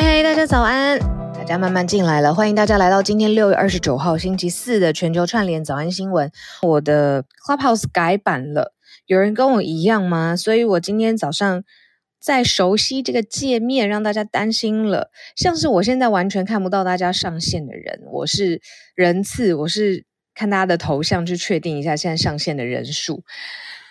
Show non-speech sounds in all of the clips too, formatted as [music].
大家早安，大家慢慢进来了，欢迎大家来到今天六月二十九号星期四的全球串联早安新闻。我的 Clubhouse 改版了，有人跟我一样吗？所以我今天早上在熟悉这个界面，让大家担心了，像是我现在完全看不到大家上线的人，我是人次，我是看大家的头像去确定一下现在上线的人数。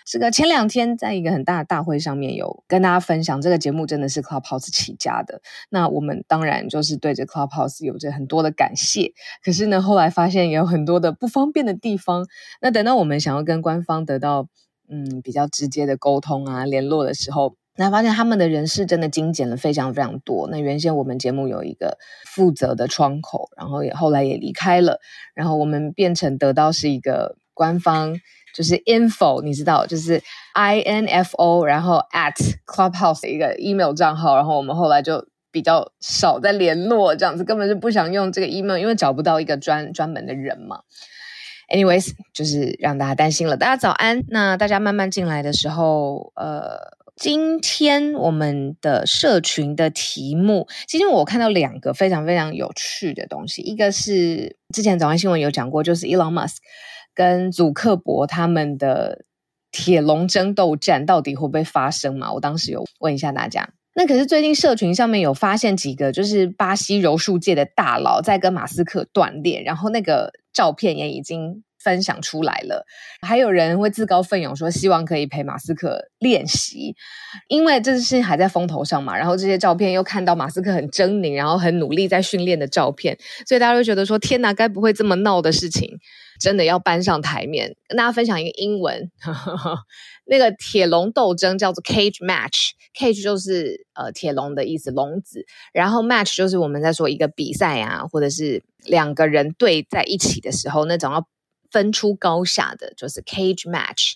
这个前两天在一个很大的大会上面有跟大家分享，这个节目真的是 Clubhouse 起家的。那我们当然就是对着 Clubhouse 有着很多的感谢。可是呢，后来发现也有很多的不方便的地方。那等到我们想要跟官方得到嗯比较直接的沟通啊联络的时候，那发现他们的人事真的精简了非常非常多。那原先我们节目有一个负责的窗口，然后也后来也离开了，然后我们变成得到是一个官方。就是 info，你知道，就是 i n f o，然后 at clubhouse 一个 email 账号，然后我们后来就比较少在联络，这样子根本就不想用这个 email，因为找不到一个专专门的人嘛。Anyways，就是让大家担心了。大家早安，那大家慢慢进来的时候，呃，今天我们的社群的题目，今天我看到两个非常非常有趣的东西，一个是之前早安新闻有讲过，就是 Elon Musk。跟祖克伯他们的铁笼争斗战到底会不会发生嘛？我当时有问一下大家。那可是最近社群上面有发现几个，就是巴西柔术界的大佬在跟马斯克锻炼，然后那个照片也已经分享出来了。还有人会自告奋勇说希望可以陪马斯克练习，因为这件事情还在风头上嘛。然后这些照片又看到马斯克很狰狞，然后很努力在训练的照片，所以大家会觉得说：天哪，该不会这么闹的事情？真的要搬上台面，跟大家分享一个英文，[laughs] 那个铁笼斗争叫做 cage match，cage 就是呃铁笼的意思，笼子，然后 match 就是我们在说一个比赛啊，或者是两个人对在一起的时候那种要分出高下的，就是 cage match，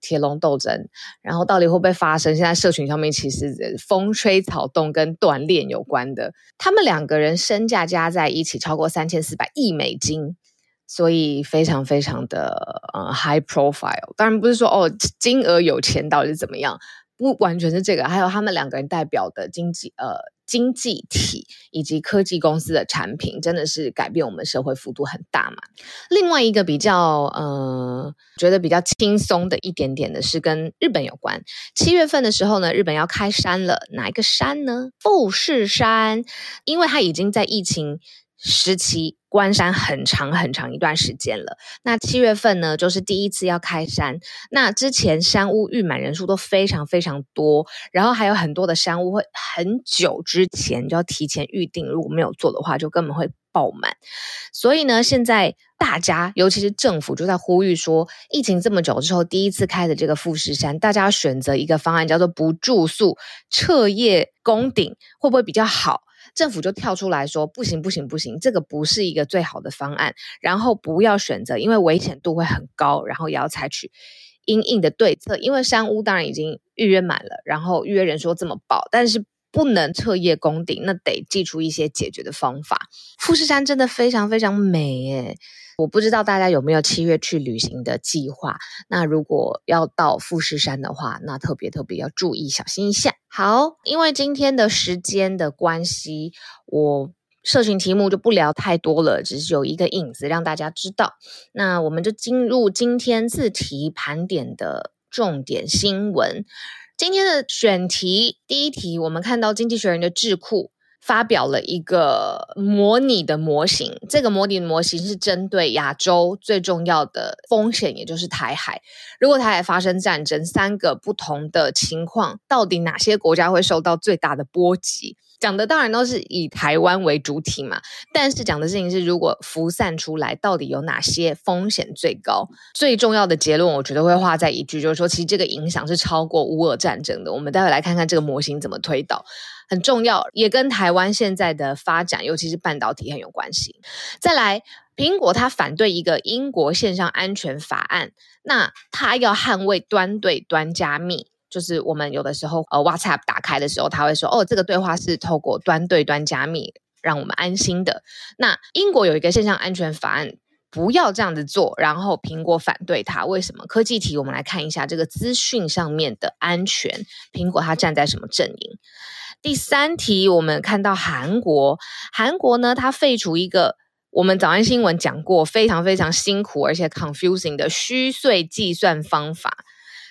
铁笼斗争，然后到底会不会发生？现在社群上面其实风吹草动跟锻炼有关的，他们两个人身价加在一起超过三千四百亿美金。所以非常非常的呃 high profile，当然不是说哦金额有钱到底是怎么样，不完全是这个，还有他们两个人代表的经济呃经济体以及科技公司的产品，真的是改变我们社会幅度很大嘛。另外一个比较呃觉得比较轻松的一点点的是跟日本有关，七月份的时候呢，日本要开山了，哪一个山呢？富士山，因为它已经在疫情时期关山很长很长一段时间了。那七月份呢，就是第一次要开山。那之前山屋预满人数都非常非常多，然后还有很多的山屋会很久之前就要提前预定，如果没有做的话，就根本会爆满。所以呢，现在大家，尤其是政府，就在呼吁说，疫情这么久之后，第一次开的这个富士山，大家要选择一个方案，叫做不住宿、彻夜攻顶，会不会比较好？政府就跳出来说：“不行，不行，不行，这个不是一个最好的方案。然后不要选择，因为危险度会很高。然后也要采取因应的对策，因为山屋当然已经预约满了，然后预约人说这么爆，但是不能彻夜攻顶，那得祭出一些解决的方法。富士山真的非常非常美耶。”我不知道大家有没有七月去旅行的计划？那如果要到富士山的话，那特别特别要注意，小心一下。好，因为今天的时间的关系，我社群题目就不聊太多了，只是有一个影子让大家知道。那我们就进入今天四题盘点的重点新闻。今天的选题第一题，我们看到《经济学人》的智库。发表了一个模拟的模型，这个模拟的模型是针对亚洲最重要的风险，也就是台海。如果台海发生战争，三个不同的情况，到底哪些国家会受到最大的波及？讲的当然都是以台湾为主体嘛，但是讲的事情是，如果辐散出来，到底有哪些风险最高？最重要的结论，我觉得会画在一句，就是说，其实这个影响是超过乌俄战争的。我们待会来看看这个模型怎么推导。很重要，也跟台湾现在的发展，尤其是半导体很有关系。再来，苹果它反对一个英国线上安全法案，那它要捍卫端对端加密，就是我们有的时候呃 WhatsApp 打开的时候，它会说哦，这个对话是透过端对端加密，让我们安心的。那英国有一个线上安全法案，不要这样子做，然后苹果反对它，为什么？科技题，我们来看一下这个资讯上面的安全，苹果它站在什么阵营？第三题，我们看到韩国，韩国呢，它废除一个我们早安新闻讲过非常非常辛苦而且 confusing 的虚岁计算方法，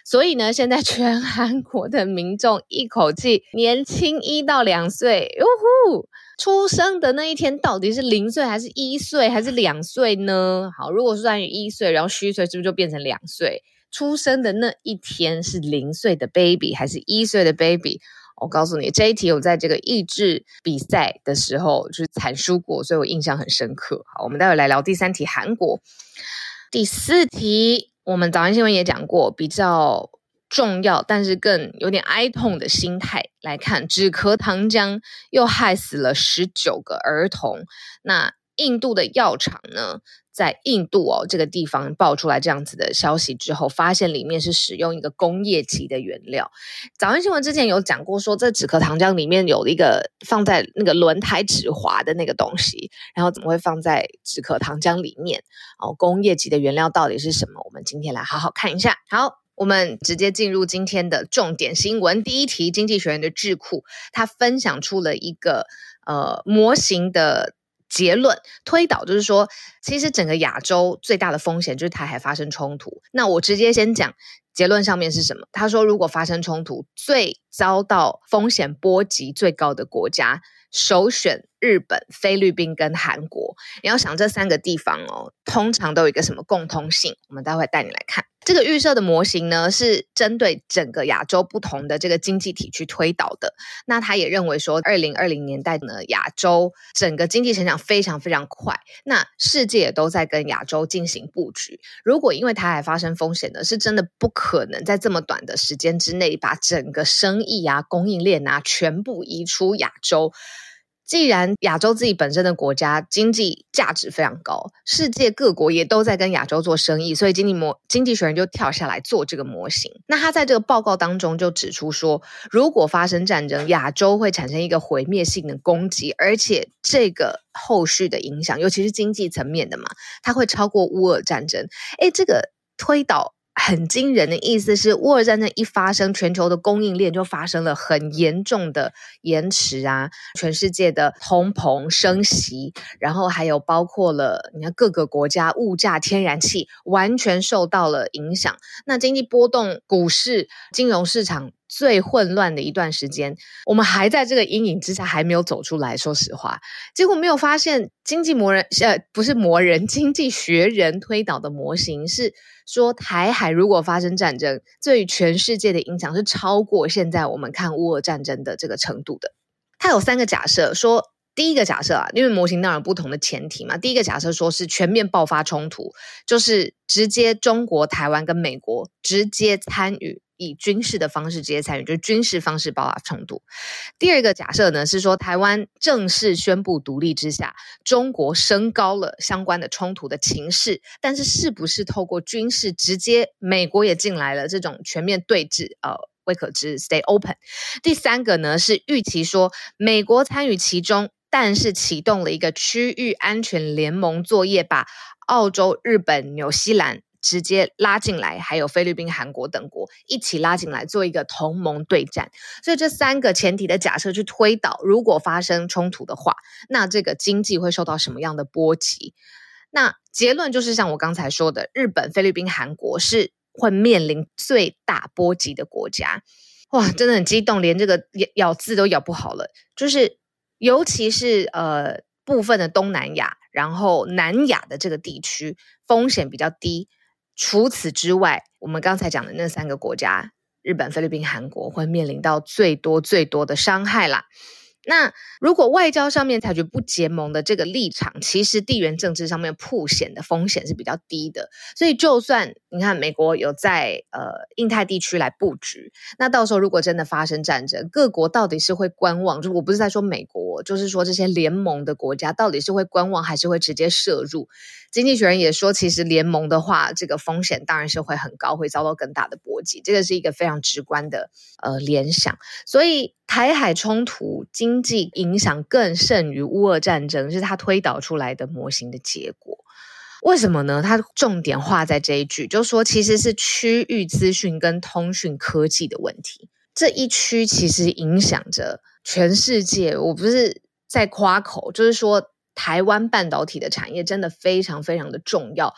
所以呢，现在全韩国的民众一口气年轻一到两岁，呜呼，出生的那一天到底是零岁还是一岁还是两岁呢？好，如果是算于一岁，然后虚岁是不是就变成两岁？出生的那一天是零岁的 baby 还是一岁的 baby？我告诉你，这一题我在这个益智比赛的时候就是惨输过，所以我印象很深刻。好，我们待会来聊第三题，韩国。第四题，我们早安新闻也讲过，比较重要，但是更有点哀痛的心态来看，止咳糖浆又害死了十九个儿童。那印度的药厂呢，在印度哦这个地方爆出来这样子的消息之后，发现里面是使用一个工业级的原料。早安新闻之前有讲过说，这止咳糖浆里面有一个放在那个轮胎止滑的那个东西，然后怎么会放在止咳糖浆里面？哦，工业级的原料到底是什么？我们今天来好好看一下。好，我们直接进入今天的重点新闻。第一题，经济学人的智库他分享出了一个呃模型的。结论推导就是说，其实整个亚洲最大的风险就是台海发生冲突。那我直接先讲结论上面是什么？他说，如果发生冲突，最遭到风险波及最高的国家。首选日本、菲律宾跟韩国，你要想这三个地方哦，通常都有一个什么共通性？我们待会带你来看这个预设的模型呢，是针对整个亚洲不同的这个经济体去推导的。那他也认为说，二零二零年代呢，亚洲整个经济成长非常非常快，那世界也都在跟亚洲进行布局。如果因为台海发生风险呢，是真的不可可能在这么短的时间之内把整个生意啊、供应链啊全部移出亚洲。既然亚洲自己本身的国家经济价值非常高，世界各国也都在跟亚洲做生意，所以经济模经济学人就跳下来做这个模型。那他在这个报告当中就指出说，如果发生战争，亚洲会产生一个毁灭性的攻击，而且这个后续的影响，尤其是经济层面的嘛，它会超过乌俄战争。诶，这个推导。很惊人的意思是，沃尔战争一发生，全球的供应链就发生了很严重的延迟啊，全世界的通膨升息，然后还有包括了你看各个国家物价、天然气完全受到了影响，那经济波动、股市、金融市场。最混乱的一段时间，我们还在这个阴影之下，还没有走出来。说实话，结果没有发现经济魔人，呃，不是魔人，[laughs] 经济学人推导的模型是说，台海如果发生战争，对全世界的影响是超过现在我们看乌俄战争的这个程度的。它有三个假设，说第一个假设啊，因为模型当然不同的前提嘛。第一个假设说是全面爆发冲突，就是直接中国、台湾跟美国直接参与。以军事的方式直接参与，就是军事方式爆发冲突。第二个假设呢，是说台湾正式宣布独立之下，中国升高了相关的冲突的情势，但是是不是透过军事直接，美国也进来了，这种全面对峙，呃，未可知，stay open。第三个呢，是预期说美国参与其中，但是启动了一个区域安全联盟作业，把澳洲、日本、纽西兰。直接拉进来，还有菲律宾、韩国等国一起拉进来做一个同盟对战。所以这三个前提的假设去推导，如果发生冲突的话，那这个经济会受到什么样的波及？那结论就是像我刚才说的，日本、菲律宾、韩国是会面临最大波及的国家。哇，真的很激动，连这个咬咬字都咬不好了。就是尤其是呃部分的东南亚，然后南亚的这个地区风险比较低。除此之外，我们刚才讲的那三个国家，日本、菲律宾、韩国会面临到最多最多的伤害啦。那如果外交上面采取不结盟的这个立场，其实地缘政治上面曝险的风险是比较低的。所以，就算你看美国有在呃印太地区来布局，那到时候如果真的发生战争，各国到底是会观望？就我不是在说美国，就是说这些联盟的国家到底是会观望，还是会直接涉入？经济学人也说，其实联盟的话，这个风险当然是会很高，会遭到更大的波及。这个是一个非常直观的呃联想。所以台海冲突经济影响更甚于乌俄战争，是他推导出来的模型的结果。为什么呢？他重点画在这一句，就是说其实是区域资讯跟通讯科技的问题。这一区其实影响着全世界。我不是在夸口，就是说。台湾半导体的产业真的非常非常的重要。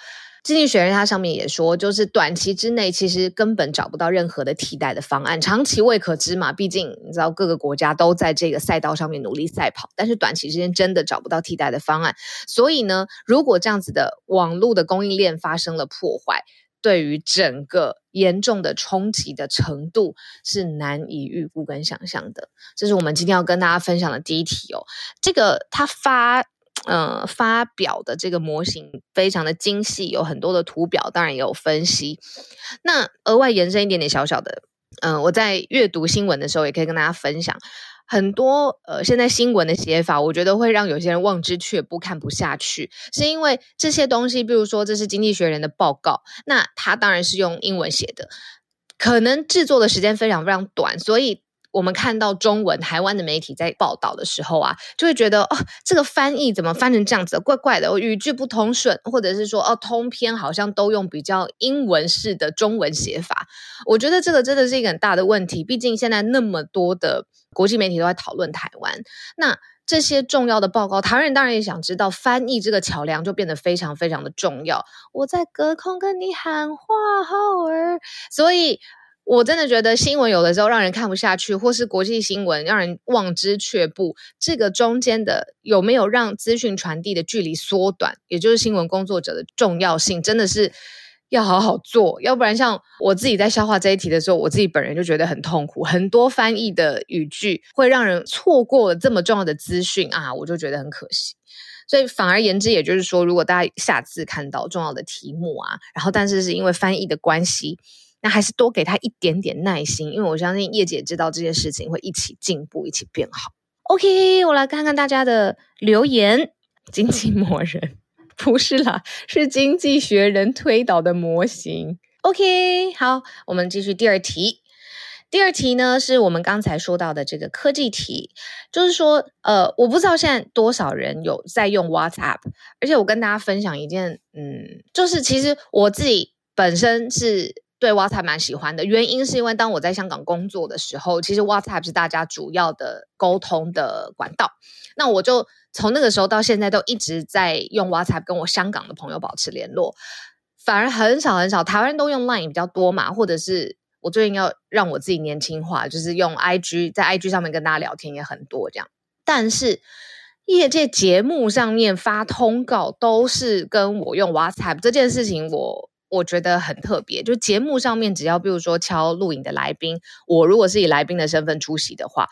经济学人他上面也说，就是短期之内其实根本找不到任何的替代的方案，长期未可知嘛。毕竟你知道各个国家都在这个赛道上面努力赛跑，但是短期之间真的找不到替代的方案。所以呢，如果这样子的网络的供应链发生了破坏，对于整个严重的冲击的程度是难以预估跟想象的。这是我们今天要跟大家分享的第一题哦。这个他发。呃，发表的这个模型非常的精细，有很多的图表，当然也有分析。那额外延伸一点点小小的，嗯、我在阅读新闻的时候，也可以跟大家分享很多。呃，现在新闻的写法，我觉得会让有些人望之却步，看不下去，是因为这些东西，比如说这是经济学人的报告，那他当然是用英文写的，可能制作的时间非常非常短，所以。我们看到中文台湾的媒体在报道的时候啊，就会觉得哦，这个翻译怎么翻成这样子，怪怪的，语句不通顺，或者是说哦，通篇好像都用比较英文式的中文写法。我觉得这个真的是一个很大的问题，毕竟现在那么多的国际媒体都在讨论台湾，那这些重要的报告，台湾人当然也想知道，翻译这个桥梁就变得非常非常的重要。我在隔空跟你喊话，浩儿，所以。我真的觉得新闻有的时候让人看不下去，或是国际新闻让人望之却步。这个中间的有没有让资讯传递的距离缩短，也就是新闻工作者的重要性，真的是要好好做。要不然，像我自己在消化这一题的时候，我自己本人就觉得很痛苦。很多翻译的语句会让人错过了这么重要的资讯啊，我就觉得很可惜。所以反而言之，也就是说，如果大家下次看到重要的题目啊，然后但是是因为翻译的关系。那还是多给他一点点耐心，因为我相信叶姐知道这件事情会一起进步，一起变好。OK，我来看看大家的留言。经济魔人不是啦，是经济学人推导的模型。OK，好，我们继续第二题。第二题呢，是我们刚才说到的这个科技题，就是说，呃，我不知道现在多少人有在用 WhatsApp，而且我跟大家分享一件，嗯，就是其实我自己本身是。对 WhatsApp 蛮喜欢的，原因是因为当我在香港工作的时候，其实 WhatsApp 是大家主要的沟通的管道。那我就从那个时候到现在都一直在用 WhatsApp 跟我香港的朋友保持联络，反而很少很少，台湾人都用 Line 比较多嘛，或者是我最近要让我自己年轻化，就是用 IG，在 IG 上面跟大家聊天也很多这样。但是业界节目上面发通告都是跟我用 WhatsApp 这件事情我。我觉得很特别，就节目上面只要比如说敲录影的来宾，我如果是以来宾的身份出席的话，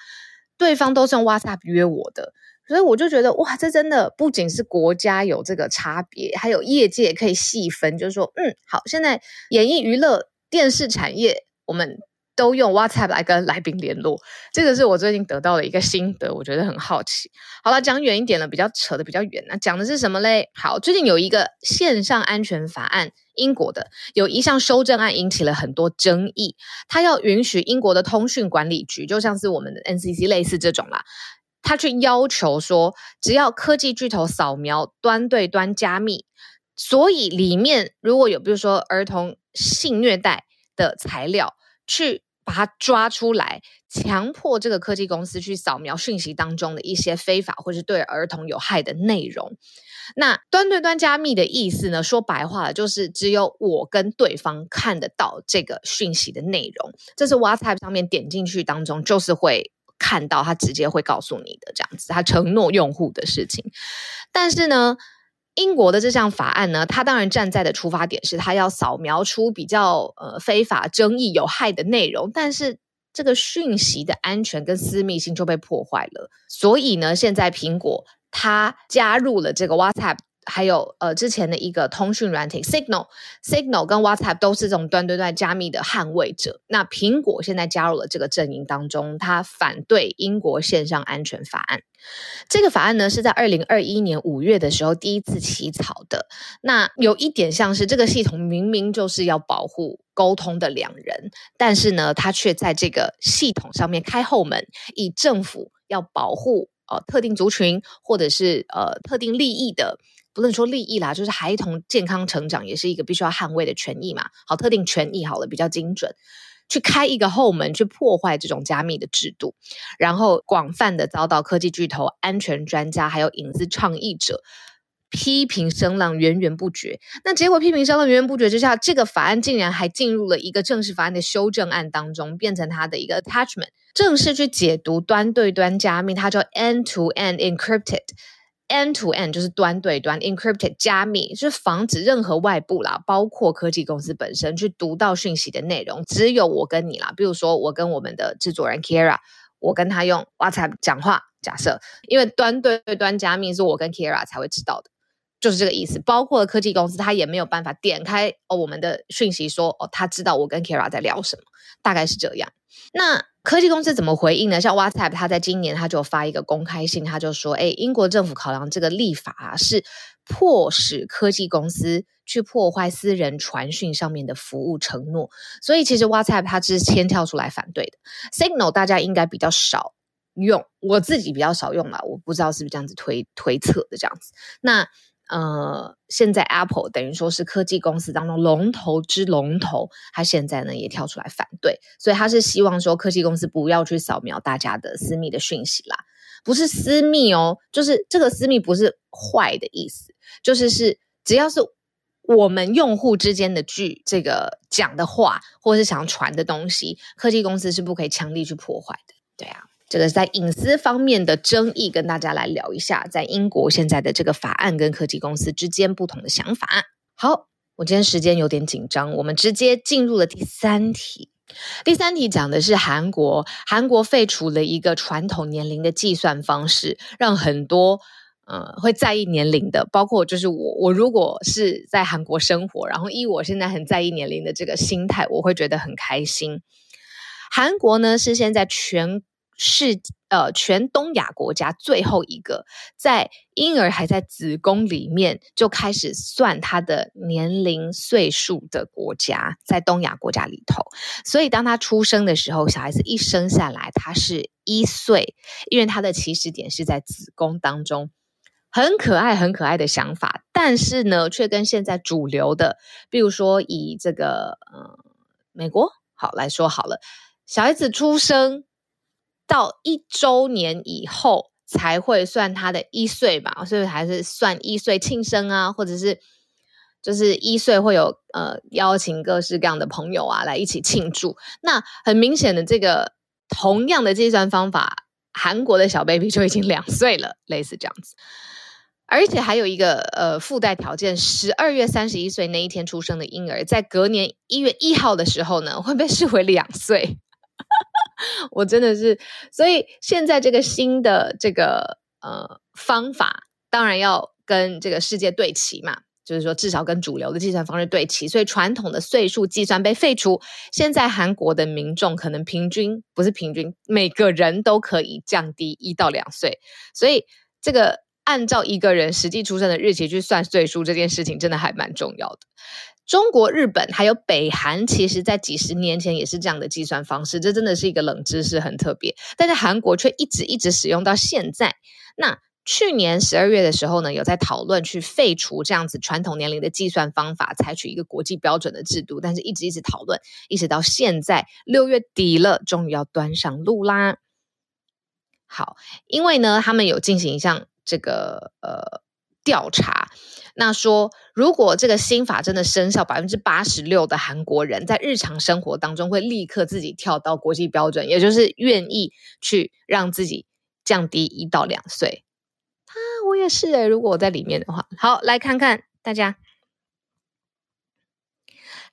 对方都是用 WhatsApp 约我的，所以我就觉得哇，这真的不仅是国家有这个差别，还有业界可以细分，就是说，嗯，好，现在演艺娱乐电视产业我们。都用 WhatsApp 来跟来宾联络，这个是我最近得到的一个心得，我觉得很好奇。好了，讲远一点了，比较扯的比较远，那讲的是什么嘞？好，最近有一个线上安全法案，英国的有一项修正案引起了很多争议，他要允许英国的通讯管理局，就像是我们的 NCC 类似这种啦，他去要求说，只要科技巨头扫描端对端加密。所以里面如果有比如说儿童性虐待的材料，去把它抓出来，强迫这个科技公司去扫描讯息当中的一些非法或是对儿童有害的内容。那端对端加密的意思呢？说白话了，就是只有我跟对方看得到这个讯息的内容。这是 WhatsApp 上面点进去当中，就是会看到，他直接会告诉你的这样子，他承诺用户的事情。但是呢，英国的这项法案呢，它当然站在的出发点是，它要扫描出比较呃非法、争议、有害的内容，但是这个讯息的安全跟私密性就被破坏了。所以呢，现在苹果。它加入了这个 WhatsApp，还有呃之前的一个通讯软体 Signal，Signal 跟 WhatsApp 都是这种端对端加密的捍卫者。那苹果现在加入了这个阵营当中，他反对英国线上安全法案。这个法案呢是在二零二一年五月的时候第一次起草的。那有一点像是这个系统明明就是要保护沟通的两人，但是呢，他却在这个系统上面开后门，以政府要保护。呃，特定族群或者是呃特定利益的，不能说利益啦，就是孩童健康成长也是一个必须要捍卫的权益嘛。好，特定权益好了，比较精准，去开一个后门，去破坏这种加密的制度，然后广泛的遭到科技巨头、安全专家还有隐私倡议者批评声浪源源不绝。那结果批评声浪源源不绝之下，这个法案竟然还进入了一个正式法案的修正案当中，变成它的一个 attachment。正式去解读端对端加密，它叫 end to end encrypted end-to-end 就是端对端 encrypted 加密，就是防止任何外部啦，包括科技公司本身去读到讯息的内容，只有我跟你啦。比如说，我跟我们的制作人 Kira，我跟他用 WhatsApp 讲话，假设，因为端对端加密是我跟 Kira 才会知道的，就是这个意思。包括科技公司，他也没有办法点开哦我们的讯息说，哦他知道我跟 Kira 在聊什么，大概是这样。那科技公司怎么回应呢？像 WhatsApp，它在今年它就发一个公开信，它就说：“哎，英国政府考量这个立法，是迫使科技公司去破坏私人传讯上面的服务承诺。”所以其实 WhatsApp 它是先跳出来反对的。Signal 大家应该比较少用，我自己比较少用啦，我不知道是不是这样子推推测的这样子。那。呃，现在 Apple 等于说是科技公司当中龙头之龙头，他现在呢也跳出来反对，所以他是希望说科技公司不要去扫描大家的私密的讯息啦，不是私密哦，就是这个私密不是坏的意思，就是是只要是我们用户之间的句这个讲的话，或是想传的东西，科技公司是不可以强力去破坏的，对啊。这个在隐私方面的争议，跟大家来聊一下，在英国现在的这个法案跟科技公司之间不同的想法。好，我今天时间有点紧张，我们直接进入了第三题。第三题讲的是韩国，韩国废除了一个传统年龄的计算方式，让很多呃会在意年龄的，包括就是我，我如果是在韩国生活，然后依我现在很在意年龄的这个心态，我会觉得很开心。韩国呢是现在全。是呃，全东亚国家最后一个在婴儿还在子宫里面就开始算他的年龄岁数的国家，在东亚国家里头。所以当他出生的时候，小孩子一生下来他是一岁，因为他的起始点是在子宫当中，很可爱很可爱的想法。但是呢，却跟现在主流的，比如说以这个呃美国好来说好了，小孩子出生。到一周年以后才会算他的一岁吧，所以还是算一岁庆生啊，或者是就是一岁会有呃邀请各式各样的朋友啊来一起庆祝。那很明显的这个同样的计算方法，韩国的小 baby 就已经两岁了，类似这样子。而且还有一个呃附带条件，十二月三十一岁那一天出生的婴儿，在隔年一月一号的时候呢，会被视为两岁。我真的是，所以现在这个新的这个呃方法，当然要跟这个世界对齐嘛，就是说至少跟主流的计算方式对齐。所以传统的岁数计算被废除，现在韩国的民众可能平均不是平均，每个人都可以降低一到两岁。所以这个按照一个人实际出生的日期去算岁数，这件事情真的还蛮重要的。中国、日本还有北韩，其实在几十年前也是这样的计算方式，这真的是一个冷知识，很特别。但是韩国却一直一直使用到现在。那去年十二月的时候呢，有在讨论去废除这样子传统年龄的计算方法，采取一个国际标准的制度，但是一直一直讨论，一直到现在六月底了，终于要端上路啦。好，因为呢，他们有进行一项这个呃调查。那说，如果这个新法真的生效，百分之八十六的韩国人在日常生活当中会立刻自己跳到国际标准，也就是愿意去让自己降低一到两岁。啊，我也是诶，如果我在里面的话，好，来看看大家，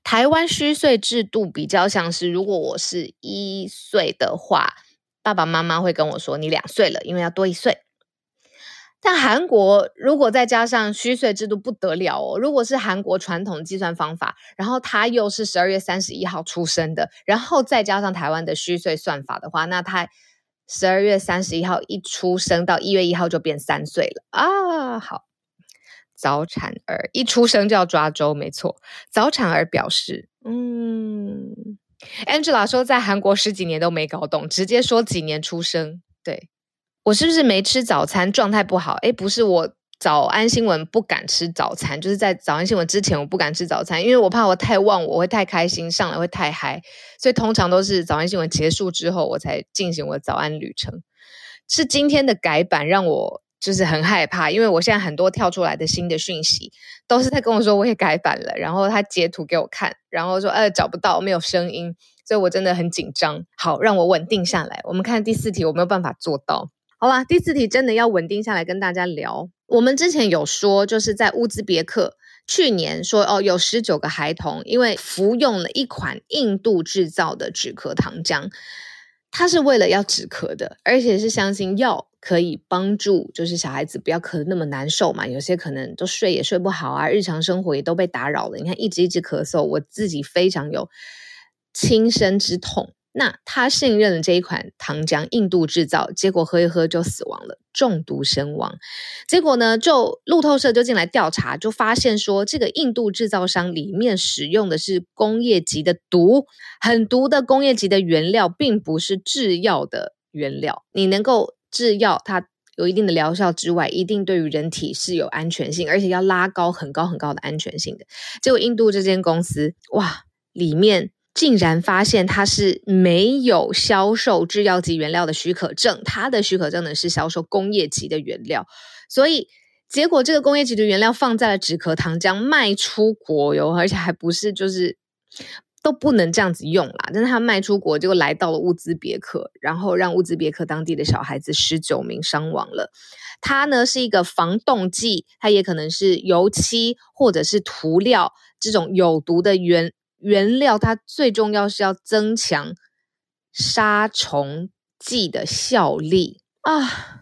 台湾虚岁制度比较像是，如果我是一岁的话，爸爸妈妈会跟我说，你两岁了，因为要多一岁。但韩国如果再加上虚岁制度不得了哦！如果是韩国传统计算方法，然后他又是十二月三十一号出生的，然后再加上台湾的虚岁算法的话，那他十二月三十一号一出生到一月一号就变三岁了啊！好，早产儿一出生就要抓周，没错。早产儿表示，嗯，Angela 说在韩国十几年都没搞懂，直接说几年出生，对。我是不是没吃早餐，状态不好？诶，不是，我早安新闻不敢吃早餐，就是在早安新闻之前我不敢吃早餐，因为我怕我太忘我，会太开心，上来会太嗨，所以通常都是早安新闻结束之后我才进行我早安旅程。是今天的改版让我就是很害怕，因为我现在很多跳出来的新的讯息都是在跟我说我也改版了，然后他截图给我看，然后说呃找不到，没有声音，所以我真的很紧张。好，让我稳定下来。我们看第四题，我没有办法做到。好吧，第四题真的要稳定下来跟大家聊。我们之前有说，就是在乌兹别克，去年说哦，有十九个孩童因为服用了一款印度制造的止咳糖浆，它是为了要止咳的，而且是相信药可以帮助，就是小孩子不要咳得那么难受嘛。有些可能都睡也睡不好啊，日常生活也都被打扰了。你看一直一直咳嗽，我自己非常有亲身之痛。那他信任了这一款糖浆，印度制造，结果喝一喝就死亡了，中毒身亡。结果呢，就路透社就进来调查，就发现说，这个印度制造商里面使用的是工业级的毒，很毒的工业级的原料，并不是制药的原料。你能够制药，它有一定的疗效之外，一定对于人体是有安全性，而且要拉高很高很高的安全性的。结果印度这间公司，哇，里面。竟然发现它是没有销售制药级原料的许可证，它的许可证呢是销售工业级的原料，所以结果这个工业级的原料放在了止咳糖浆卖出国哟，而且还不是就是都不能这样子用啦，但是它卖出国，结果来到了乌兹别克，然后让乌兹别克当地的小孩子十九名伤亡了。它呢是一个防冻剂，它也可能是油漆或者是涂料这种有毒的原。原料它最重要是要增强杀虫剂的效力啊！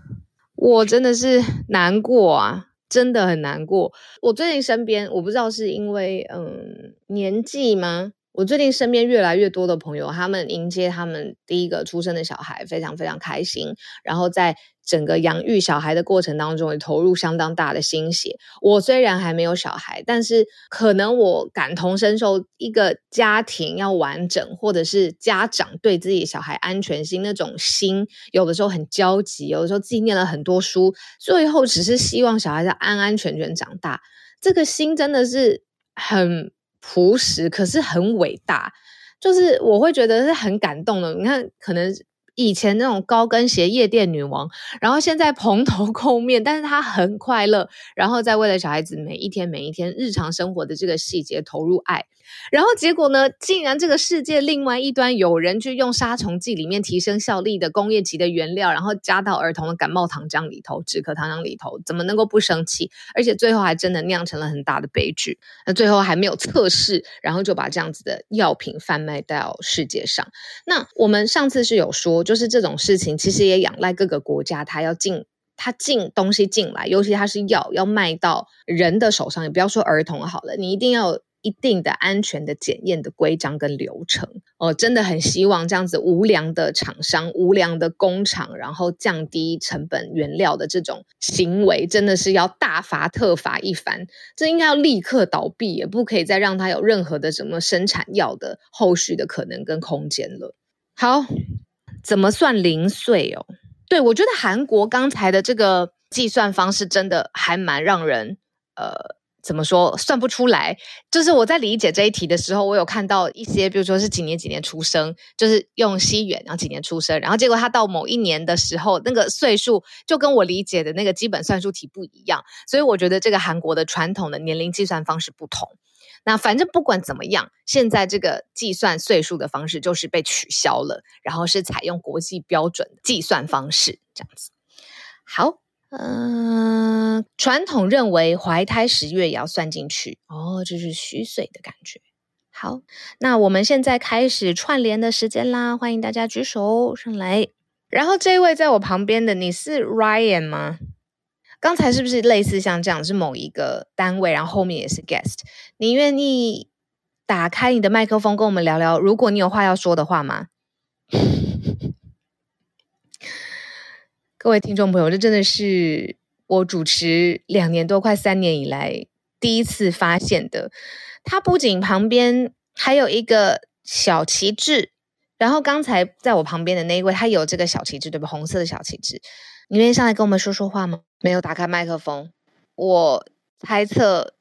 我真的是难过啊，真的很难过。我最近身边，我不知道是因为嗯年纪吗？我最近身边越来越多的朋友，他们迎接他们第一个出生的小孩，非常非常开心。然后在整个养育小孩的过程当中，也投入相当大的心血。我虽然还没有小孩，但是可能我感同身受，一个家庭要完整，或者是家长对自己小孩安全性那种心，有的时候很焦急，有的时候自己念了很多书，最后只是希望小孩子安安全全长大，这个心真的是很。朴实，可是很伟大，就是我会觉得是很感动的。你看，可能以前那种高跟鞋夜店女王，然后现在蓬头垢面，但是她很快乐，然后在为了小孩子每一天每一天日常生活的这个细节投入爱。然后结果呢？竟然这个世界另外一端有人去用杀虫剂里面提升效力的工业级的原料，然后加到儿童的感冒糖浆里头、止咳糖浆里头，怎么能够不生气？而且最后还真的酿成了很大的悲剧。那最后还没有测试，然后就把这样子的药品贩卖到世界上。那我们上次是有说，就是这种事情其实也仰赖各个国家，它要进它进东西进来，尤其它是药要卖到人的手上，你不要说儿童好了，你一定要。一定的安全的检验的规章跟流程哦，真的很希望这样子无良的厂商、无良的工厂，然后降低成本原料的这种行为，真的是要大罚特罚一番。这应该要立刻倒闭，也不可以再让它有任何的什么生产药的后续的可能跟空间了。好，怎么算零碎哦？对，我觉得韩国刚才的这个计算方式真的还蛮让人呃。怎么说算不出来？就是我在理解这一题的时候，我有看到一些，比如说是几年几年出生，就是用西元，然后几年出生，然后结果他到某一年的时候，那个岁数就跟我理解的那个基本算术题不一样。所以我觉得这个韩国的传统的年龄计算方式不同。那反正不管怎么样，现在这个计算岁数的方式就是被取消了，然后是采用国际标准计算方式这样子。好。嗯、呃，传统认为怀胎十月也要算进去哦，这是虚岁的感觉。好，那我们现在开始串联的时间啦，欢迎大家举手上来。然后这位在我旁边的，你是 Ryan 吗？刚才是不是类似像这样是某一个单位，然后后面也是 guest？你愿意打开你的麦克风跟我们聊聊？如果你有话要说的话吗？各位听众朋友，这真的是我主持两年多、快三年以来第一次发现的。他不仅旁边还有一个小旗帜，然后刚才在我旁边的那一位，他有这个小旗帜，对吧？红色的小旗帜，你愿意上来跟我们说说话吗？没有打开麦克风，我猜测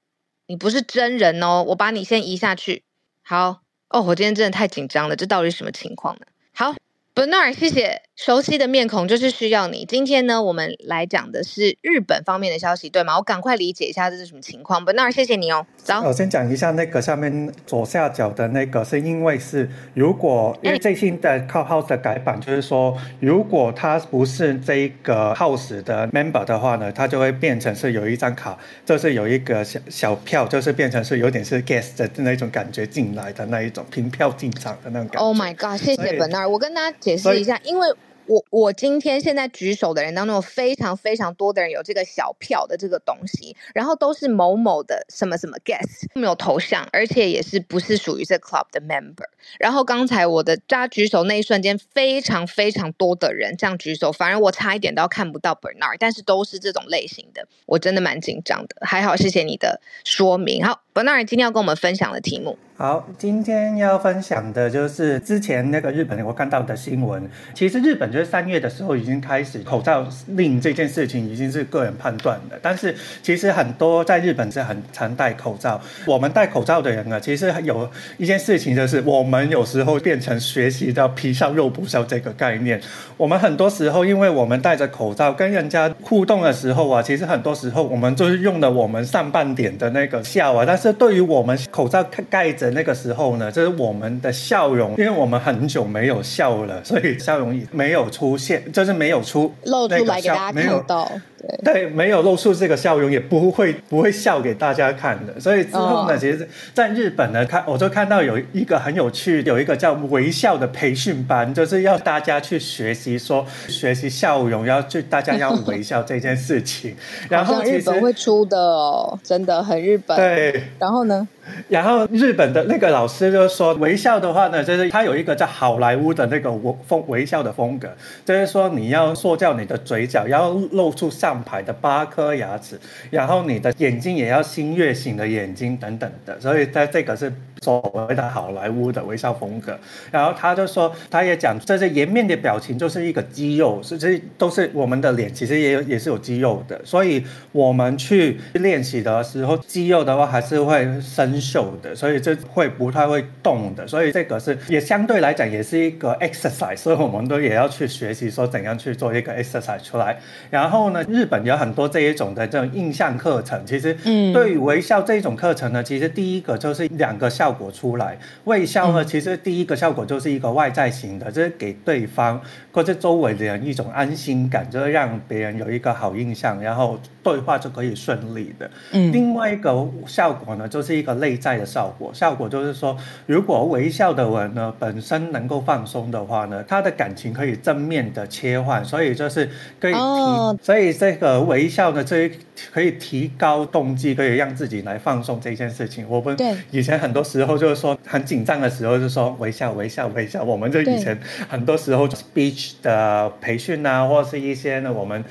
你不是真人哦。我把你先移下去。好哦，我今天真的太紧张了，这到底是什么情况呢？好。Bernard，谢谢。熟悉的面孔就是需要你。今天呢，我们来讲的是日本方面的消息，对吗？我赶快理解一下这是什么情况。Bernard，谢谢你哦。走，我先讲一下那个下面左下角的那个，是因为是如果因为最新的 Clubhouse 的改版，就是说如果他不是这个 House 的 Member 的话呢，他就会变成是有一张卡，就是有一个小小票，就是变成是有点是 Guest 的那种感觉进来的那一种凭票进场的那种感觉。Oh my God，谢谢 Bernard，我跟大家。解释一下，因为我我今天现在举手的人当中有非常非常多的人有这个小票的这个东西，然后都是某某的什么什么 guest，没有头像，而且也是不是属于这 club 的 member。然后刚才我的大家举手那一瞬间，非常非常多的人这样举手，反而我差一点都要看不到 Bernard，但是都是这种类型的，我真的蛮紧张的。还好，谢谢你的说明。好，Bernard 今天要跟我们分享的题目。好，今天要分享的就是之前那个日本我看到的新闻。其实日本就是三月的时候已经开始口罩令这件事情已经是个人判断的，但是其实很多在日本是很常戴口罩。我们戴口罩的人啊，其实有一件事情就是我们有时候变成学习到皮笑肉不笑这个概念。我们很多时候因为我们戴着口罩跟人家互动的时候啊，其实很多时候我们就是用了我们上半点的那个笑啊，但是对于我们口罩盖着。那个时候呢，就是我们的笑容，因为我们很久没有笑了，所以笑容也没有出现，就是没有出露出来给大家看到。对，对，没有露出这个笑容，也不会不会笑给大家看的。所以之后呢，哦、其实在日本呢，看我就看到有一个很有趣，有一个叫微笑的培训班，就是要大家去学习说学习笑容，要去大家要微笑这件事情。然后日本会出的哦，真的很日本。对，然后呢？然后日本的那个老师就说，微笑的话呢，就是他有一个叫好莱坞的那个风微笑的风格，就是说你要塑造你的嘴角，要露出上排的八颗牙齿，然后你的眼睛也要新月形的眼睛等等的，所以它这个是。所谓的好莱坞的微笑风格，然后他就说，他也讲，这些颜面的表情就是一个肌肉，是这都是我们的脸，其实也有也是有肌肉的，所以我们去练习的时候，肌肉的话还是会生锈的，所以这会不太会动的，所以这个是也相对来讲也是一个 exercise，所以我们都也要去学习说怎样去做一个 exercise 出来。然后呢，日本有很多这一种的这种印象课程，其实对于微笑这一种课程呢，其实第一个就是两个效果。效果出来，微笑呢，其实第一个效果就是一个外在型的，就是给对方或者周围的人一种安心感，就是让别人有一个好印象，然后对话就可以顺利的。嗯，另外一个效果呢，就是一个内在的效果，效果就是说，如果微笑的人呢本身能够放松的话呢，他的感情可以正面的切换，所以就是可以提，哦、所以这个微笑呢，这可以提高动机，可以让自己来放松这件事情。我们以前很多时。候就是说很紧张的时候，就说微笑微笑微笑。我们就以前很多时候 speech 的培训啊，或是一些呢，我们。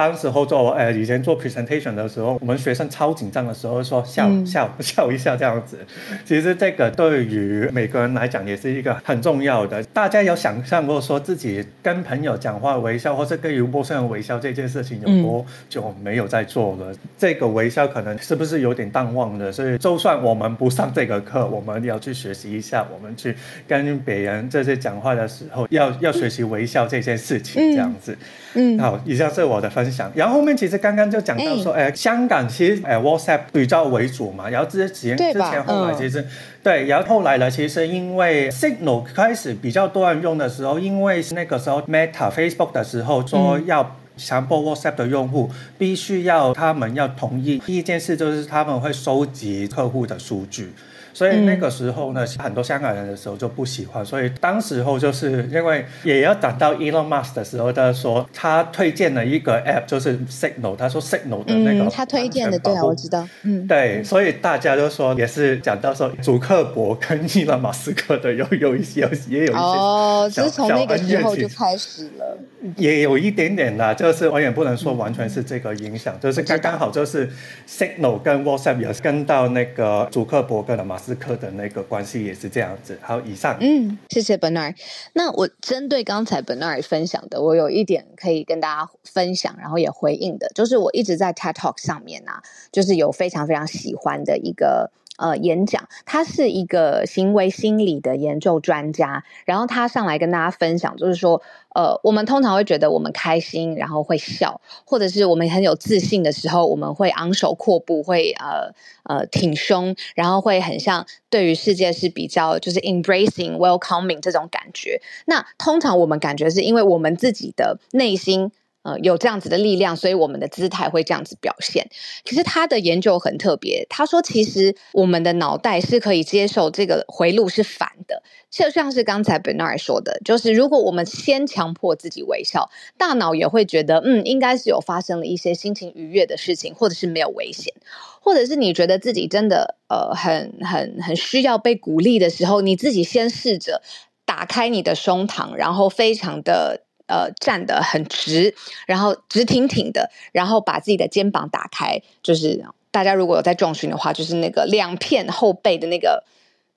当时候做呃以前做 presentation 的时候，我们学生超紧张的时候说笑、嗯、笑 [laughs] 笑一下这样子。其实这个对于每个人来讲也是一个很重要的。大家有想象过说自己跟朋友讲话微笑，或是跟陌生人微笑这件事情有多久没有在做了？嗯、这个微笑可能是不是有点淡忘了？所以就算我们不上这个课，我们要去学习一下，我们去跟别人这些讲话的时候要要学习微笑这件事情，这样子。嗯，好，以上是我的分享。然后后面其实刚刚就讲到说，哎、欸，香港其实哎 WhatsApp 比较为主嘛，然后之前之前后来其实、嗯、对，然后后来呢，其实因为 Signal 开始比较多人用的时候，因为那个时候 Meta Facebook 的时候说要强迫 WhatsApp 的用户必须要他们要同意，第一件事就是他们会收集客户的数据。所以那个时候呢，嗯、很多香港人的时候就不喜欢。所以当时候就是因为也要等到 Elon Musk 的时候，他说他推荐了一个 App，就是 Signal。他说 Signal 的那个、嗯，他推荐的，对啊，我知道。嗯，对，所以大家都说也是讲到说，祖克伯跟伊隆马斯克的有有一些也有一些哦，就是从那个时候就开始了。也有一点点啦，就是我也不能说完全是这个影响，嗯、就是刚刚好就是 Signal 跟 WhatsApp 也是跟到那个祖克伯格的马斯克的那个关系也是这样子。好，以上。嗯，谢谢 Bernard。那我针对刚才 Bernard 分享的，我有一点可以跟大家分享，然后也回应的，就是我一直在 TED Talk 上面啊，就是有非常非常喜欢的一个。呃，演讲，他是一个行为心理的研究专家，然后他上来跟大家分享，就是说，呃，我们通常会觉得我们开心，然后会笑，或者是我们很有自信的时候，我们会昂首阔步，会呃呃挺胸，然后会很像对于世界是比较就是 embracing welcoming 这种感觉。那通常我们感觉是因为我们自己的内心。呃，有这样子的力量，所以我们的姿态会这样子表现。其实他的研究很特别，他说其实我们的脑袋是可以接受这个回路是反的，就像是刚才 Bernard 说的，就是如果我们先强迫自己微笑，大脑也会觉得嗯，应该是有发生了一些心情愉悦的事情，或者是没有危险，或者是你觉得自己真的呃很很很需要被鼓励的时候，你自己先试着打开你的胸膛，然后非常的。呃，站得很直，然后直挺挺的，然后把自己的肩膀打开，就是大家如果有在重训的话，就是那个两片后背的那个，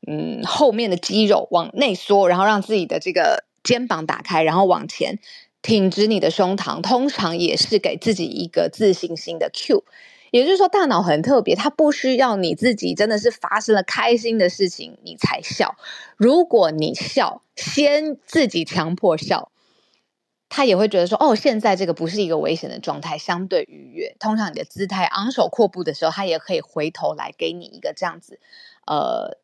嗯，后面的肌肉往内缩，然后让自己的这个肩膀打开，然后往前挺直你的胸膛，通常也是给自己一个自信心的 cue。也就是说，大脑很特别，它不需要你自己真的是发生了开心的事情你才笑。如果你笑，先自己强迫笑。他也会觉得说，哦，现在这个不是一个危险的状态，相对愉悦。通常你的姿态昂首阔步的时候，他也可以回头来给你一个这样子，呃。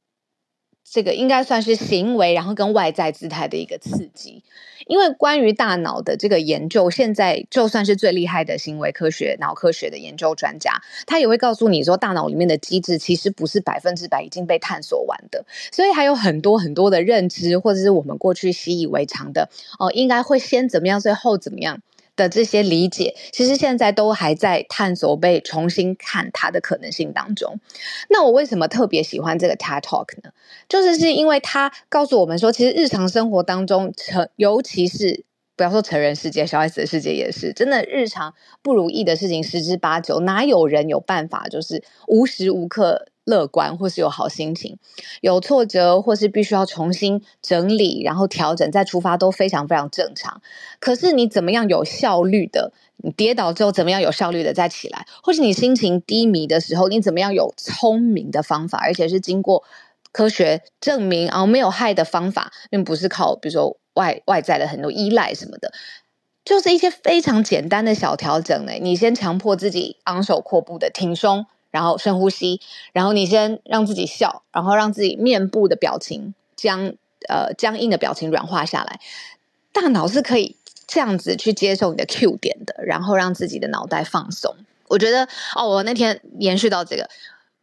这个应该算是行为，然后跟外在姿态的一个刺激。因为关于大脑的这个研究，现在就算是最厉害的行为科学、脑科学的研究专家，他也会告诉你说，大脑里面的机制其实不是百分之百已经被探索完的，所以还有很多很多的认知，或者是我们过去习以为常的，哦，应该会先怎么样，最后怎么样。的这些理解，其实现在都还在探索、被重新看它的可能性当中。那我为什么特别喜欢这个 TED Talk 呢？就是是因为它告诉我们说，其实日常生活当中，成尤其是不要说成人世界，小孩子的世界也是，真的日常不如意的事情十之八九，哪有人有办法就是无时无刻。乐观，或是有好心情，有挫折，或是必须要重新整理，然后调整再出发，都非常非常正常。可是你怎么样有效率的？你跌倒之后怎么样有效率的再起来？或是你心情低迷的时候，你怎么样有聪明的方法，而且是经过科学证明啊没有害的方法，并不是靠比如说外外在的很多依赖什么的，就是一些非常简单的小调整呢。你先强迫自己昂首阔步的挺胸。然后深呼吸，然后你先让自己笑，然后让自己面部的表情僵呃僵硬的表情软化下来，大脑是可以这样子去接受你的 Q 点的，然后让自己的脑袋放松。我觉得哦，我那天延续到这个，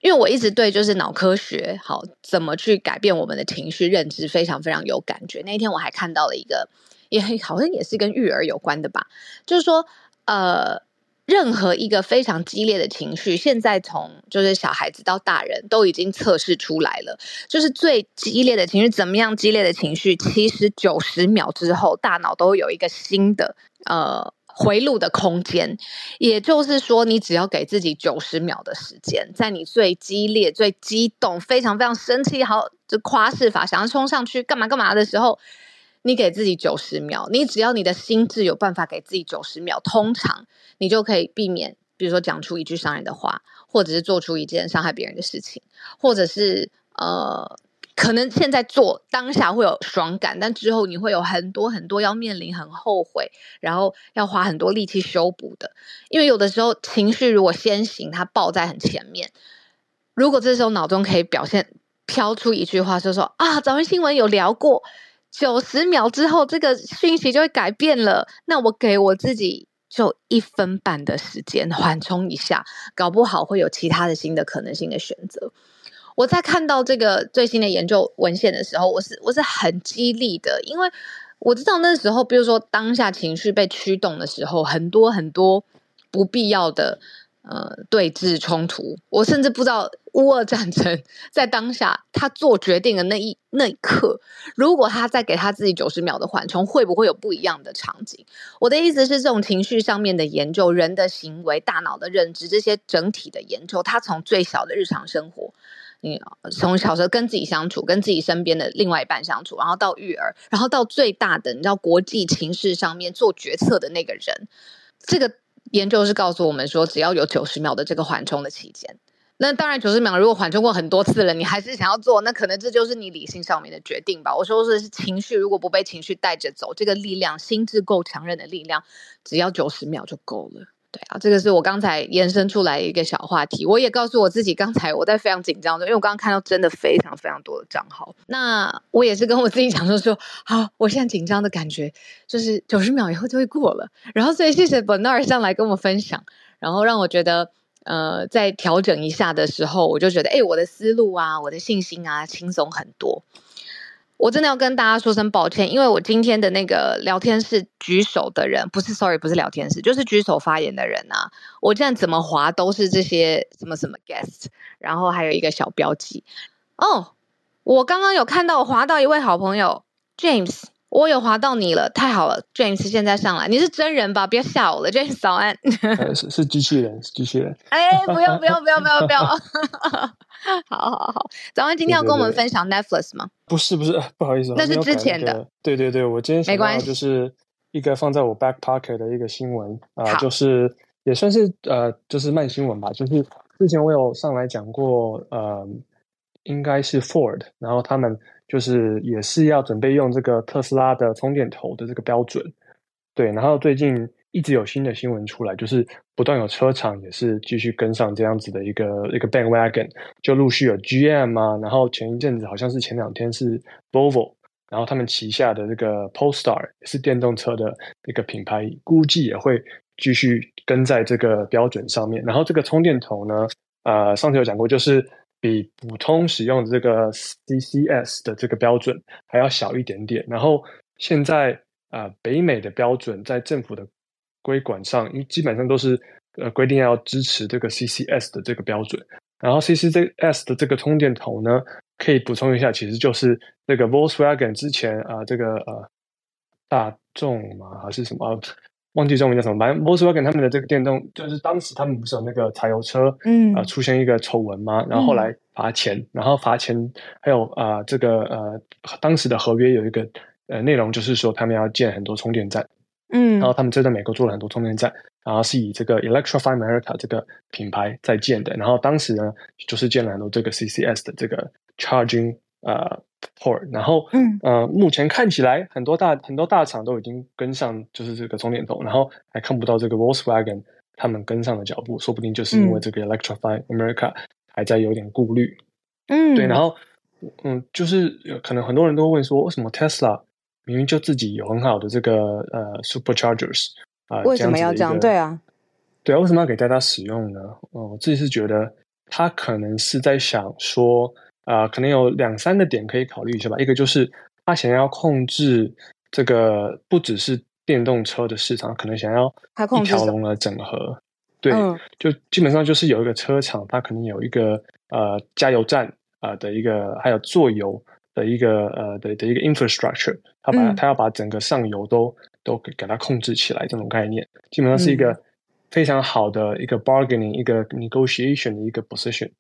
因为我一直对就是脑科学好怎么去改变我们的情绪认知非常非常有感觉。那一天我还看到了一个，也好像也是跟育儿有关的吧，就是说呃。任何一个非常激烈的情绪，现在从就是小孩子到大人都已经测试出来了。就是最激烈的情绪，怎么样激烈的情绪，其实九十秒之后，大脑都有一个新的呃回路的空间。也就是说，你只要给自己九十秒的时间，在你最激烈、最激动、非常非常生气、好就夸饰法想要冲上去干嘛干嘛的时候，你给自己九十秒。你只要你的心智有办法给自己九十秒，通常你就可以避免，比如说讲出一句伤人的话，或者是做出一件伤害别人的事情，或者是呃。可能现在做当下会有爽感，但之后你会有很多很多要面临很后悔，然后要花很多力气修补的。因为有的时候情绪如果先行，它爆在很前面。如果这时候脑中可以表现飘出一句话，就说啊，早安新闻有聊过，九十秒之后这个讯息就会改变了。那我给我自己就一分半的时间缓冲一下，搞不好会有其他的新的可能性的选择。我在看到这个最新的研究文献的时候，我是我是很激励的，因为我知道那时候，比如说当下情绪被驱动的时候，很多很多不必要的呃对峙冲突。我甚至不知道乌俄战争在当下他做决定的那一那一刻，如果他再给他自己九十秒的缓冲，会不会有不一样的场景？我的意思是，这种情绪上面的研究，人的行为、大脑的认知这些整体的研究，他从最小的日常生活。你从小时候跟自己相处，跟自己身边的另外一半相处，然后到育儿，然后到最大的，你知道国际情势上面做决策的那个人，这个研究是告诉我们说，只要有九十秒的这个缓冲的期间，那当然九十秒如果缓冲过很多次了，你还是想要做，那可能这就是你理性上面的决定吧。我说的是情绪，如果不被情绪带着走，这个力量，心智够强韧的力量，只要九十秒就够了。对啊，这个是我刚才延伸出来一个小话题。我也告诉我自己，刚才我在非常紧张中，因为我刚刚看到真的非常非常多的账号。那我也是跟我自己讲说说，好，我现在紧张的感觉就是九十秒以后就会过了。然后所以谢谢 Bernard 上来跟我分享，然后让我觉得呃，在调整一下的时候，我就觉得哎，我的思路啊，我的信心啊，轻松很多。我真的要跟大家说声抱歉，因为我今天的那个聊天室举手的人不是，sorry，不是聊天室，就是举手发言的人啊。我现在怎么划都是这些什么什么 guest，然后还有一个小标记。哦，我刚刚有看到我滑到一位好朋友 James，我有划到你了，太好了，James 现在上来，你是真人吧？不要吓我了，James 早安。呃、是是机器人，是机器人。哎，不用不用不用不用不用。好好 [laughs] 好，早安，今天要跟我们分享 Netflix 吗？不是不是，[laughs] 不好意思，那是之前的。那个、对对对，我今天没关系就是一个放在我 back pocket 的一个新闻啊、呃，就是也算是呃，就是慢新闻吧。就是之前我有上来讲过，呃，应该是 Ford，然后他们就是也是要准备用这个特斯拉的充电头的这个标准。对，然后最近。一直有新的新闻出来，就是不断有车厂也是继续跟上这样子的一个一个 bandwagon，就陆续有 GM 啊，然后前一阵子好像是前两天是 Volvo，然后他们旗下的这个 Polestar 也是电动车的一个品牌，估计也会继续跟在这个标准上面。然后这个充电头呢，呃，上次有讲过，就是比普通使用的这个 CCS 的这个标准还要小一点点。然后现在啊、北美的标准在政府的规管上，因为基本上都是呃规定要支持这个 CCS 的这个标准。然后 CCS 的这个充电头呢，可以补充一下，其实就是那个 Volkswagen 之前啊、这个呃大众嘛还是什么，忘记中文叫什么，反正 Volkswagen 他们的这个电动，就是当时他们不是有那个柴油车，嗯啊、呃、出现一个丑闻嘛，然后后来罚钱，嗯、然后罚钱还有啊、呃、这个呃当时的合约有一个呃内容就是说他们要建很多充电站。嗯，然后他们就在美国做了很多充电站，然后是以这个 Electrify America 这个品牌在建的。然后当时呢，就是建了很多这个 CCS 的这个 charging 呃 port。然后嗯呃，目前看起来很多大很多大厂都已经跟上，就是这个充电头。然后还看不到这个 Volkswagen 他们跟上的脚步，说不定就是因为这个 Electrify America 还在有点顾虑。嗯，对。然后嗯，就是可能很多人都会问说，为什么 Tesla？明明就自己有很好的这个呃 superchargers 啊，为什么要这样？对啊，对啊，为什么要给大家使用呢？哦，我自己是觉得他可能是在想说啊、呃，可能有两三个点可以考虑一下吧。一个就是他想要控制这个不只是电动车的市场，可能想要一条龙的整合。对，嗯、就基本上就是有一个车厂，它可能有一个呃加油站啊、呃、的一个，还有做油。的一个呃的的一个 infrastructure，他把它要把整个上游都都给给它控制起来，这种概念基本上是一个非常好的一个 bargaining、嗯、一个 negotiation 的一个 position。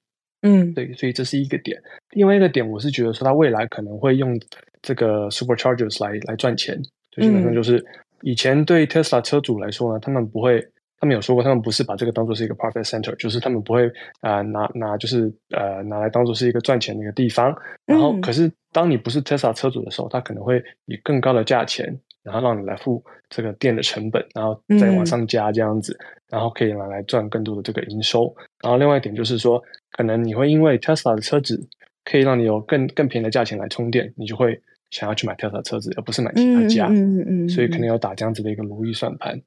嗯，对，所以这是一个点。另外一个点，我是觉得说，它未来可能会用这个 superchargers 来来赚钱。就基本上就是以前对 Tesla 车主来说呢，他们不会。他们有说过，他们不是把这个当做是一个 profit center，就是他们不会啊、呃、拿拿就是呃拿来当做是一个赚钱的一个地方。然后，可是当你不是 Tesla 车主的时候，他可能会以更高的价钱，然后让你来付这个店的成本，然后再往上加这样子，然后可以拿来赚更多的这个营收。然后另外一点就是说，可能你会因为 Tesla 的车子可以让你有更更便宜的价钱来充电，你就会想要去买 Tesla 车子，而不是买其他家。嗯嗯嗯。所以可能要打这样子的一个如意算盘。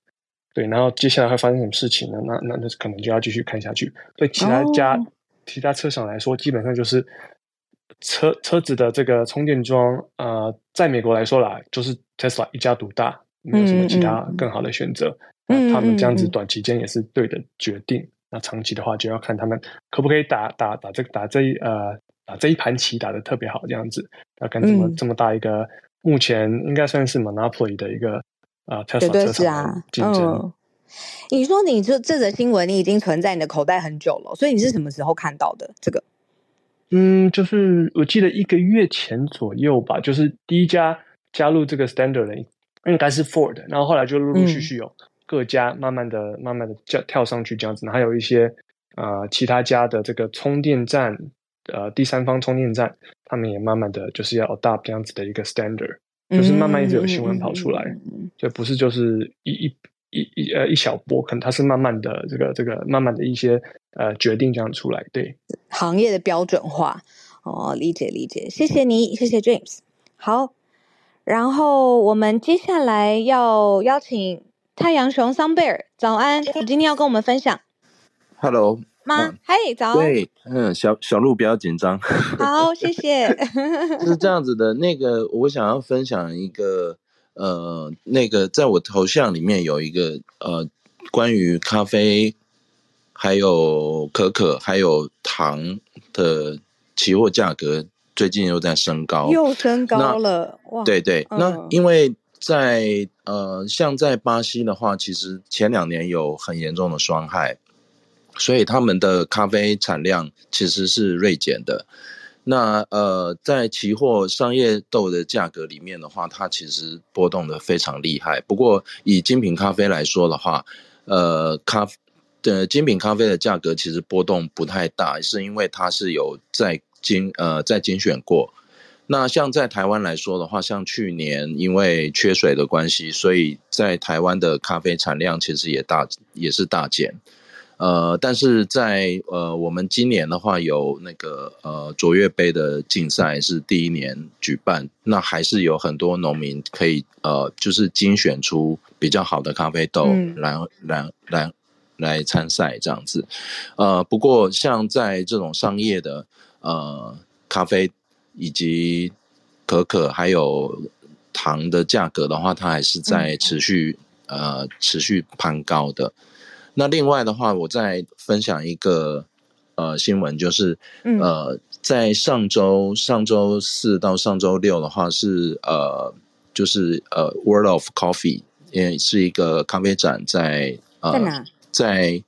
对，然后接下来会发生什么事情呢？那那那可能就要继续看下去。对其他家、oh. 其他车厂来说，基本上就是车车子的这个充电桩，呃，在美国来说啦，就是 Tesla 一家独大，没有什么其他更好的选择。嗯，他们这样子短期间也是对的决定。嗯、那长期的话，就要看他们可不可以打打打这个打这一呃打这一盘棋打的特别好，这样子。要跟这么、嗯、这么大一个，目前应该算是 monopoly 的一个。啊，绝对是啊，嗯，你说你这这则新闻，你已经存在你的口袋很久了，所以你是什么时候看到的这个？嗯，就是我记得一个月前左右吧，就是第一家加入这个 standard 的应该是 Ford，然后后来就陆陆续续有各家慢慢的、嗯、慢慢的跳跳上去这样子，还有一些呃其他家的这个充电站，呃第三方充电站，他们也慢慢的就是要 adopt 这样子的一个 standard。就是慢慢一直有新闻跑出来，就不是就是一一一一呃一小波，可能它是慢慢的这个这个慢慢的一些呃决定这样出来，对行业的标准化哦，理解理解，谢谢你，谢谢 James。好，然后我们接下来要邀请太阳熊 Sunbear，早安，你今天要跟我们分享，Hello。妈？嗨、嗯，早。对，嗯，小小鹿不要紧张。好，谢谢。是这样子的，那个我想要分享一个，呃，那个在我头像里面有一个，呃，关于咖啡，还有可可，还有糖的期货价格最近又在升高，又升高了。哇，对对，嗯、那因为在呃，像在巴西的话，其实前两年有很严重的霜害。所以他们的咖啡产量其实是锐减的。那呃，在期货商业豆的价格里面的话，它其实波动的非常厉害。不过以精品咖啡来说的话，呃，咖的精品咖啡的价格其实波动不太大，是因为它是有在精呃在精选过。那像在台湾来说的话，像去年因为缺水的关系，所以在台湾的咖啡产量其实也大也是大减。呃，但是在呃，我们今年的话有那个呃卓越杯的竞赛是第一年举办，那还是有很多农民可以呃，就是精选出比较好的咖啡豆来、嗯、来来来参赛这样子。呃，不过像在这种商业的呃咖啡以及可可还有糖的价格的话，它还是在持续、嗯、呃持续攀高的。那另外的话，我再分享一个呃新闻，就是呃在上周上周四到上周六的话是呃就是呃 World of Coffee 也是一个咖啡展在呃在哪？在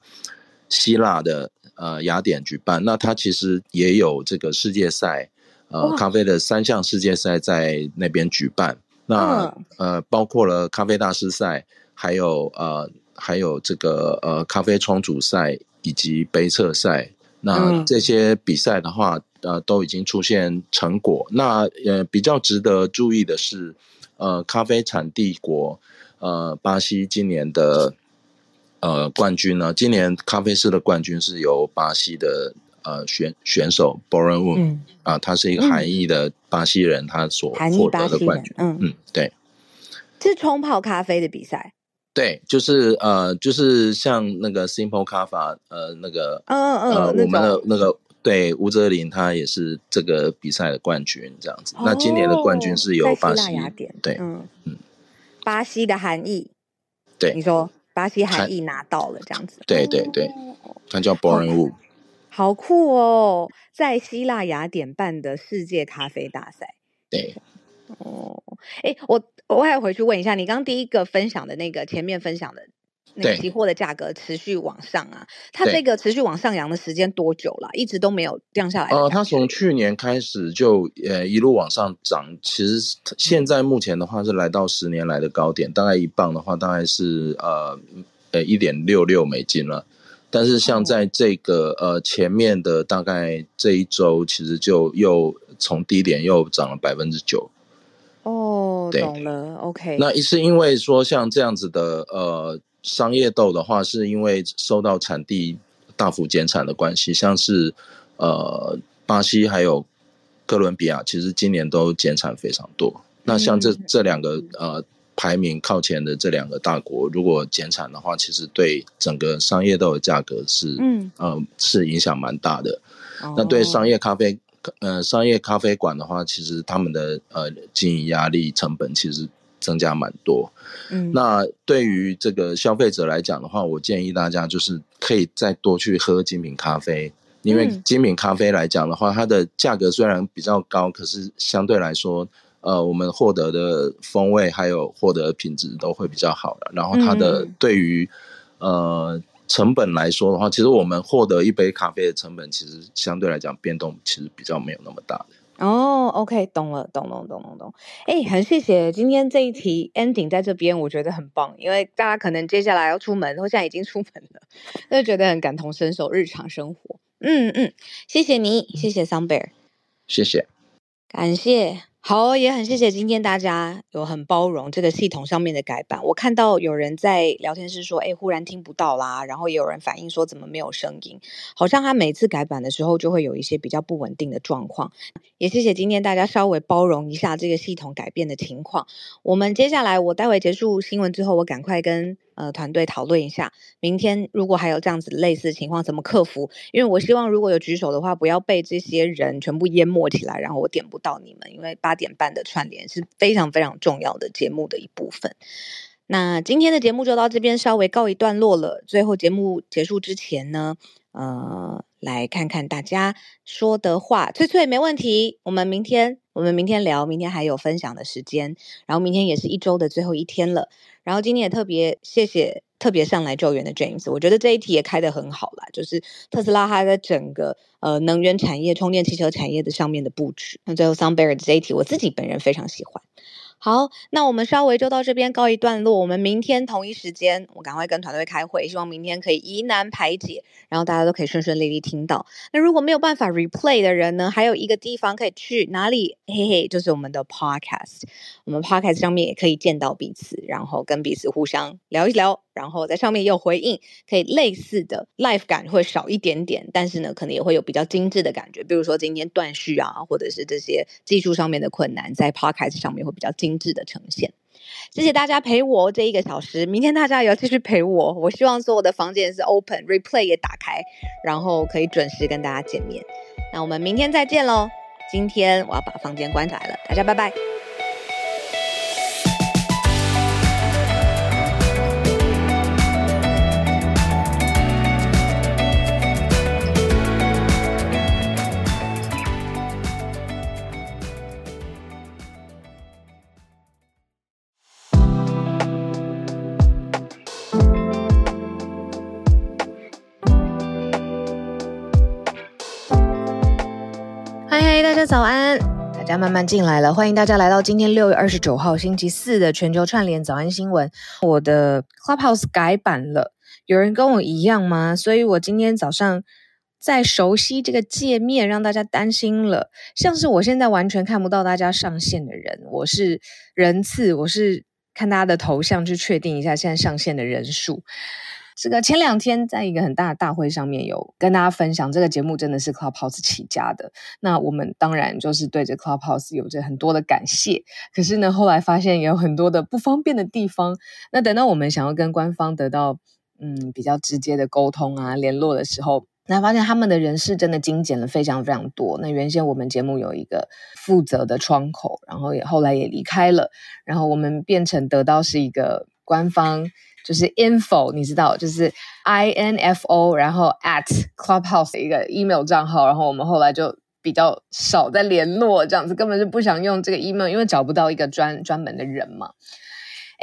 希腊的呃雅典举办。那它其实也有这个世界赛呃咖啡的三项世界赛在那边举办。那呃包括了咖啡大师赛，还有呃。还有这个呃咖啡冲煮赛以及杯测赛，那这些比赛的话，呃都已经出现成果。那呃比较值得注意的是，呃咖啡产地国呃巴西今年的呃冠军呢，今年咖啡师的冠军是由巴西的呃选选手 Boren Wu 啊，他是一个韩裔的巴西人，他所获得的冠军。嗯。嗯，对，是冲泡咖啡的比赛。对，就是呃，就是像那个 Simple Kaffa，呃，那个，嗯嗯，呃，我们的那个对吴泽林，他也是这个比赛的冠军，这样子。那今年的冠军是由巴西，对，嗯嗯，巴西的韩裔，对，你说巴西韩裔拿到了这样子，对对对，他叫 Boren Wu，好酷哦，在希腊雅典办的世界咖啡大赛，对，哦，哎，我我还要回去问一下，你刚刚第一个分享的那个前面分享的。那个期货的价格持续往上啊，它这个持续往上扬的时间多久了？一直都没有降下来。呃，它从去年开始就呃一路往上涨，其实现在目前的话是来到十年来的高点，大概一磅的话大概是呃呃一点六六美金了。但是像在这个呃前面的大概这一周，其实就又从低点又涨了百分之九。哦，懂了，OK。那是因为说像这样子的呃。商业豆的话，是因为受到产地大幅减产的关系，像是呃巴西还有哥伦比亚，其实今年都减产非常多。那像这这两个呃排名靠前的这两个大国，如果减产的话，其实对整个商业豆的价格是嗯。呃是影响蛮大的。那对商业咖啡呃商业咖啡馆的话，其实他们的呃经营压力成本其实。增加蛮多，嗯，那对于这个消费者来讲的话，我建议大家就是可以再多去喝精品咖啡，因为精品咖啡来讲的话，它的价格虽然比较高，可是相对来说，呃，我们获得的风味还有获得的品质都会比较好的。然后它的对于呃成本来说的话，其实我们获得一杯咖啡的成本，其实相对来讲变动其实比较没有那么大的。哦、oh，OK，懂了，懂懂，懂懂，懂。哎，很谢谢今天这一题 ending 在这边，我觉得很棒，因为大家可能接下来要出门，或现在已经出门了，就觉得很感同身受，日常生活。嗯嗯，谢谢你，谢谢 Sunbear，谢谢，感谢。好，也很谢谢今天大家有很包容这个系统上面的改版。我看到有人在聊天室说，哎，忽然听不到啦，然后也有人反映说怎么没有声音，好像他每次改版的时候就会有一些比较不稳定的状况。也谢谢今天大家稍微包容一下这个系统改变的情况。我们接下来，我待会结束新闻之后，我赶快跟。呃，团队讨论一下，明天如果还有这样子类似的情况，怎么克服？因为我希望如果有举手的话，不要被这些人全部淹没起来，然后我点不到你们。因为八点半的串联是非常非常重要的节目的一部分。那今天的节目就到这边稍微告一段落了。最后节目结束之前呢，呃，来看看大家说的话。翠翠没问题，我们明天我们明天聊，明天还有分享的时间，然后明天也是一周的最后一天了。然后今天也特别谢谢特别上来救援的 James，我觉得这一题也开得很好啦，就是特斯拉它在整个呃能源产业、充电汽车产业的上面的布局。那最后 Sunbear 的这一题，我自己本人非常喜欢。好，那我们稍微就到这边告一段落。我们明天同一时间，我赶快跟团队开会，希望明天可以疑难排解，然后大家都可以顺顺利利听到。那如果没有办法 replay 的人呢，还有一个地方可以去哪里？嘿嘿，就是我们的 podcast。我们 podcast 上面也可以见到彼此，然后跟彼此互相聊一聊。然后在上面也有回应，可以类似的 live 感会少一点点，但是呢，可能也会有比较精致的感觉。比如说今天断续啊，或者是这些技术上面的困难，在 podcast 上面会比较精致的呈现。谢谢大家陪我这一个小时，明天大家也要继续陪我。我希望所有的房间是 open，replay 也打开，然后可以准时跟大家见面。那我们明天再见喽！今天我要把房间关起来了，大家拜拜。早安，大家慢慢进来了，欢迎大家来到今天六月二十九号星期四的全球串联早安新闻。我的 Clubhouse 改版了，有人跟我一样吗？所以我今天早上在熟悉这个界面，让大家担心了。像是我现在完全看不到大家上线的人，我是人次，我是看大家的头像去确定一下现在上线的人数。这个前两天在一个很大的大会上面有跟大家分享，这个节目真的是 Clubhouse 起家的。那我们当然就是对着 Clubhouse 有着很多的感谢。可是呢，后来发现也有很多的不方便的地方。那等到我们想要跟官方得到嗯比较直接的沟通啊联络的时候，那发现他们的人事真的精简了非常非常多。那原先我们节目有一个负责的窗口，然后也后来也离开了，然后我们变成得到是一个官方。就是 info，你知道，就是 i n f o，然后 at clubhouse 一个 email 账号，然后我们后来就比较少在联络，这样子根本就不想用这个 email，因为找不到一个专专门的人嘛。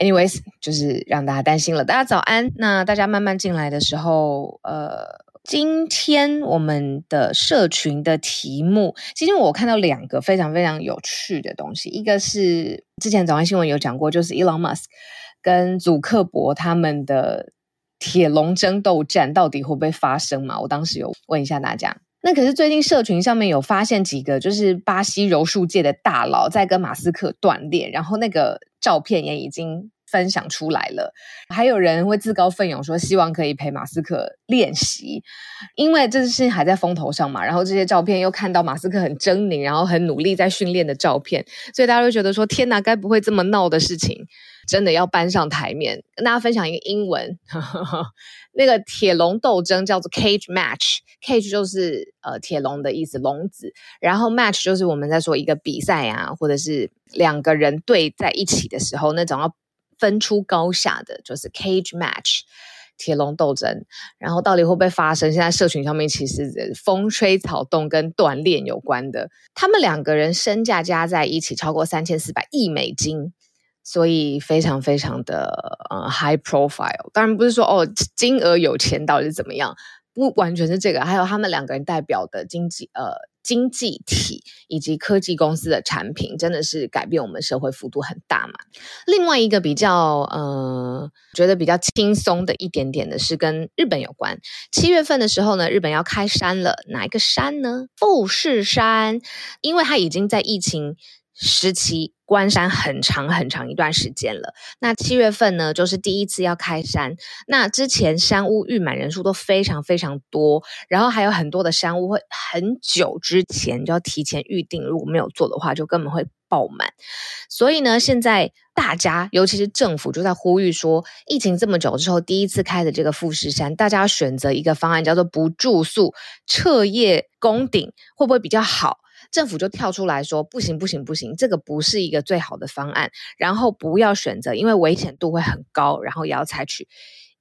Anyways，就是让大家担心了。大家早安。那大家慢慢进来的时候，呃，今天我们的社群的题目，今天我看到两个非常非常有趣的东西。一个是之前早安新闻有讲过，就是 Elon Musk 跟祖克伯他们的铁笼争斗战到底会不会发生嘛？我当时有问一下大家。那可是最近社群上面有发现几个，就是巴西柔术界的大佬在跟马斯克锻炼，然后那个照片也已经分享出来了。还有人会自告奋勇说希望可以陪马斯克练习，因为这件事情还在风头上嘛。然后这些照片又看到马斯克很狰獰，然后很努力在训练的照片，所以大家会觉得说：天哪，该不会这么闹的事情真的要搬上台面？跟大家分享一个英文。[laughs] 那个铁笼斗争叫做 cage match，cage 就是呃铁笼的意思，笼子。然后 match 就是我们在说一个比赛啊，或者是两个人对在一起的时候，那种要分出高下的，就是 cage match，铁笼斗争。然后到底会不会发生？现在社群上面其实风吹草动跟锻炼有关的，他们两个人身价加在一起超过三千四百亿美金。所以非常非常的呃 high profile，当然不是说哦金额有钱到底是怎么样，不完全是这个，还有他们两个人代表的经济呃经济体以及科技公司的产品，真的是改变我们社会幅度很大嘛。另外一个比较呃觉得比较轻松的一点点的是跟日本有关，七月份的时候呢，日本要开山了，哪一个山呢？富士山，因为它已经在疫情时期关山很长很长一段时间了。那七月份呢，就是第一次要开山。那之前山屋预满人数都非常非常多，然后还有很多的山屋会很久之前就要提前预定，如果没有做的话，就根本会爆满。所以呢，现在大家，尤其是政府，就在呼吁说，疫情这么久之后，第一次开的这个富士山，大家选择一个方案，叫做不住宿、彻夜攻顶，会不会比较好？政府就跳出来说：“不行，不行，不行，这个不是一个最好的方案。然后不要选择，因为危险度会很高。然后也要采取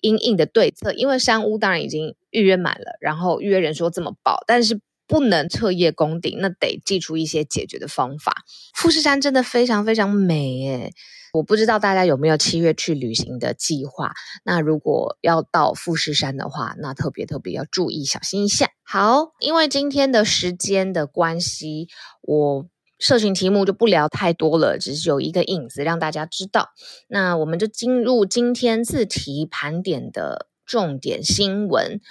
因应的对策，因为山屋当然已经预约满了，然后预约人说这么爆，但是不能彻夜攻顶，那得祭出一些解决的方法。富士山真的非常非常美耶。”我不知道大家有没有七月去旅行的计划？那如果要到富士山的话，那特别特别要注意小心一下。好，因为今天的时间的关系，我社群题目就不聊太多了，只是有一个影子让大家知道。那我们就进入今天自题盘点的重点新闻。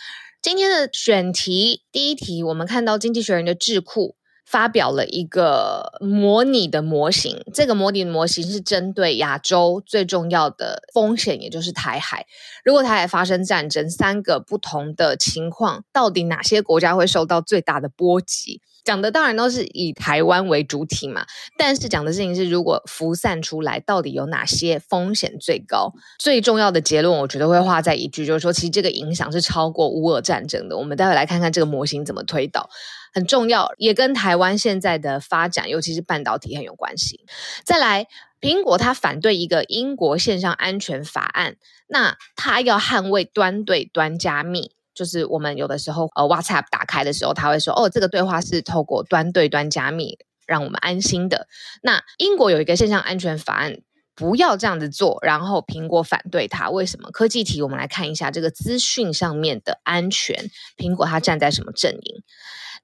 今天的选题第一题，我们看到《经济学人》的智库。发表了一个模拟的模型，这个模拟的模型是针对亚洲最重要的风险，也就是台海。如果台海发生战争，三个不同的情况，到底哪些国家会受到最大的波及？讲的当然都是以台湾为主体嘛，但是讲的事情是，如果辐散出来，到底有哪些风险最高？最重要的结论，我觉得会画在一句，就是说，其实这个影响是超过乌俄战争的。我们待会来看看这个模型怎么推导。很重要，也跟台湾现在的发展，尤其是半导体很有关系。再来，苹果它反对一个英国线上安全法案，那它要捍卫端对端加密，就是我们有的时候呃 WhatsApp 打开的时候，它会说哦，这个对话是透过端对端加密，让我们安心的。那英国有一个线上安全法案，不要这样子做，然后苹果反对它，为什么？科技题，我们来看一下这个资讯上面的安全，苹果它站在什么阵营？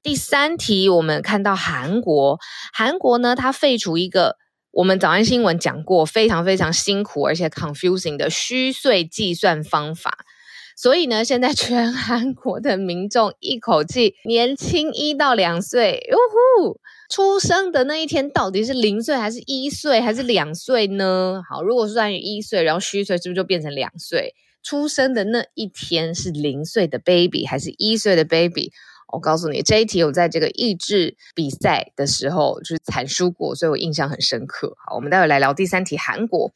第三题，我们看到韩国，韩国呢，它废除一个我们早安新闻讲过非常非常辛苦而且 confusing 的虚岁计算方法，所以呢，现在全韩国的民众一口气年轻一到两岁，呜呼，出生的那一天到底是零岁还是一岁还是两岁呢？好，如果算于一岁，然后虚岁是不是就变成两岁？出生的那一天是零岁的 baby 还是一岁的 baby？我告诉你，这一题我在这个益智比赛的时候就是惨输过，所以我印象很深刻。好，我们待会来聊第三题，韩国。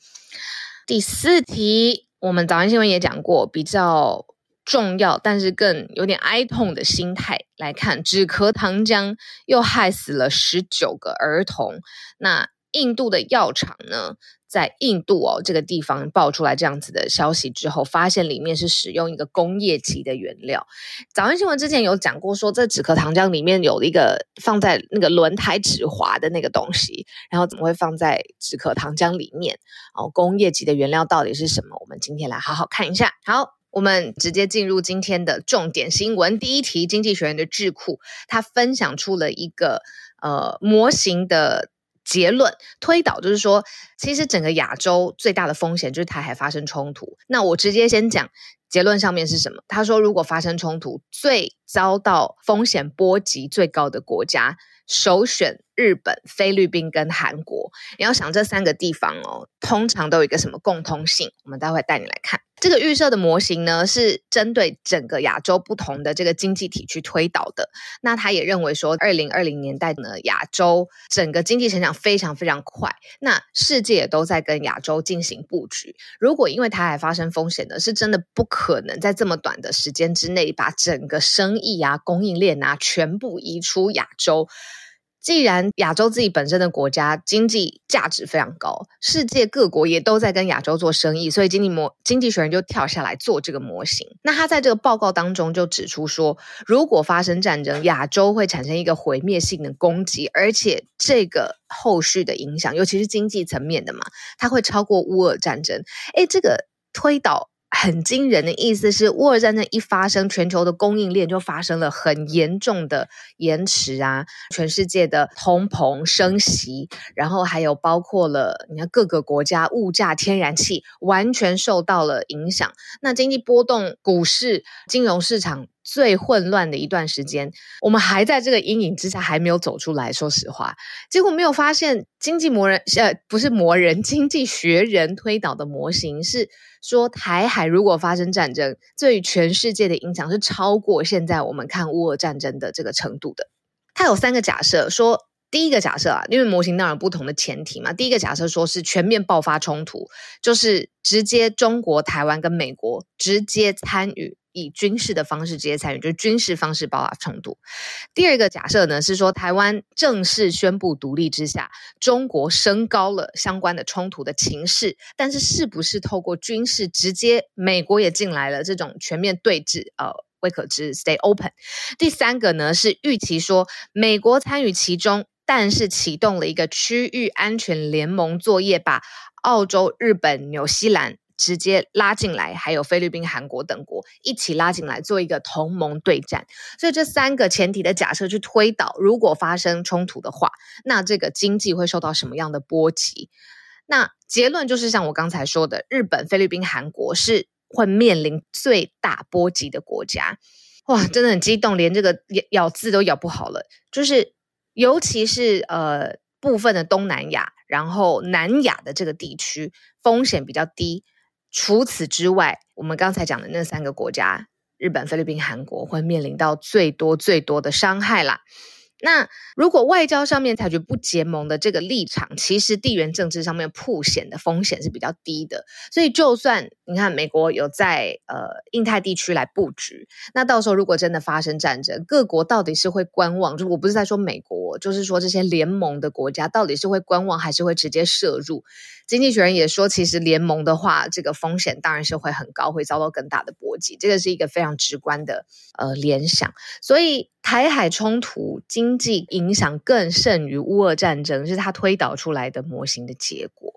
第四题，我们早安新闻也讲过，比较重要，但是更有点哀痛的心态来看，止咳糖浆又害死了十九个儿童。那印度的药厂呢，在印度哦这个地方爆出来这样子的消息之后，发现里面是使用一个工业级的原料。早安新闻之前有讲过说，这止咳糖浆里面有一个放在那个轮胎止滑的那个东西，然后怎么会放在止咳糖浆里面？哦，工业级的原料到底是什么？我们今天来好好看一下。好。我们直接进入今天的重点新闻。第一题，经济学人的智库，他分享出了一个呃模型的结论推导，就是说，其实整个亚洲最大的风险就是台海发生冲突。那我直接先讲结论上面是什么？他说，如果发生冲突，最遭到风险波及最高的国家，首选日本、菲律宾跟韩国。你要想这三个地方哦，通常都有一个什么共通性？我们待会带你来看。这个预设的模型呢，是针对整个亚洲不同的这个经济体去推导的。那他也认为说，二零二零年代呢，亚洲整个经济成长非常非常快，那世界也都在跟亚洲进行布局。如果因为台海发生风险呢，是真的不可能在这么短的时间之内把整个生意啊、供应链啊全部移出亚洲。既然亚洲自己本身的国家经济价值非常高，世界各国也都在跟亚洲做生意，所以经济模经济学人就跳下来做这个模型。那他在这个报告当中就指出说，如果发生战争，亚洲会产生一个毁灭性的攻击，而且这个后续的影响，尤其是经济层面的嘛，它会超过乌俄战争。诶，这个推导。很惊人的意思是，乌尔战争一发生，全球的供应链就发生了很严重的延迟啊，全世界的通膨升息，然后还有包括了你看各个国家物价、天然气完全受到了影响，那经济波动、股市、金融市场。最混乱的一段时间，我们还在这个阴影之下，还没有走出来。说实话，结果没有发现经济魔人，呃，不是魔人，[laughs] 经济学人推导的模型是说，台海如果发生战争，对于全世界的影响是超过现在我们看乌俄战争的这个程度的。它有三个假设，说第一个假设啊，因为模型当然有不同的前提嘛。第一个假设说是全面爆发冲突，就是直接中国、台湾跟美国直接参与。以军事的方式直接参与，就是军事方式爆发冲突。第二个假设呢，是说台湾正式宣布独立之下，中国升高了相关的冲突的情势，但是是不是透过军事直接，美国也进来了这种全面对峙？呃，未可知，stay open。第三个呢，是预期说美国参与其中，但是启动了一个区域安全联盟作业，把澳洲、日本、纽西兰。直接拉进来，还有菲律宾、韩国等国一起拉进来做一个同盟对战。所以这三个前提的假设去推导，如果发生冲突的话，那这个经济会受到什么样的波及？那结论就是像我刚才说的，日本、菲律宾、韩国是会面临最大波及的国家。哇，真的很激动，连这个咬咬字都咬不好了。就是尤其是呃部分的东南亚，然后南亚的这个地区风险比较低。除此之外，我们刚才讲的那三个国家，日本、菲律宾、韩国，会面临到最多最多的伤害啦。那如果外交上面采取不结盟的这个立场，其实地缘政治上面曝险的风险是比较低的。所以，就算你看美国有在呃印太地区来布局，那到时候如果真的发生战争，各国到底是会观望？就我不是在说美国，就是说这些联盟的国家到底是会观望，还是会直接涉入？经济学人也说，其实联盟的话，这个风险当然是会很高，会遭到更大的波及。这个是一个非常直观的呃联想。所以。台海冲突经济影响更甚于乌俄战争，是他推导出来的模型的结果。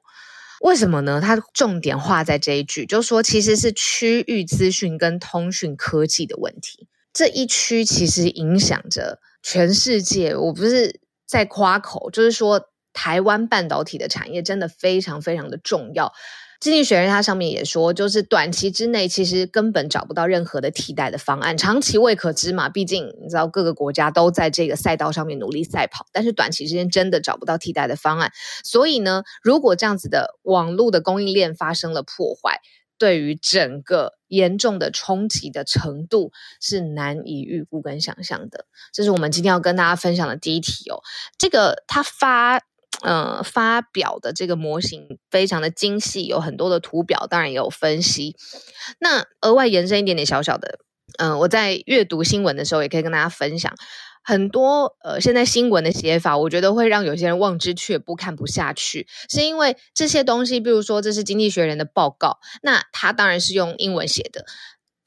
为什么呢？他重点画在这一句，就说其实是区域资讯跟通讯科技的问题。这一区其实影响着全世界。我不是在夸口，就是说台湾半导体的产业真的非常非常的重要。经济学人他上面也说，就是短期之内其实根本找不到任何的替代的方案，长期未可知嘛。毕竟你知道各个国家都在这个赛道上面努力赛跑，但是短期之间真的找不到替代的方案。所以呢，如果这样子的网络的供应链发生了破坏，对于整个严重的冲击的程度是难以预估跟想象的。这是我们今天要跟大家分享的第一题哦。这个他发。呃，发表的这个模型非常的精细，有很多的图表，当然也有分析。那额外延伸一点点小小的嗯、我在阅读新闻的时候，也可以跟大家分享很多呃，现在新闻的写法，我觉得会让有些人望之却步，看不下去，是因为这些东西，比如说这是《经济学人》的报告，那他当然是用英文写的，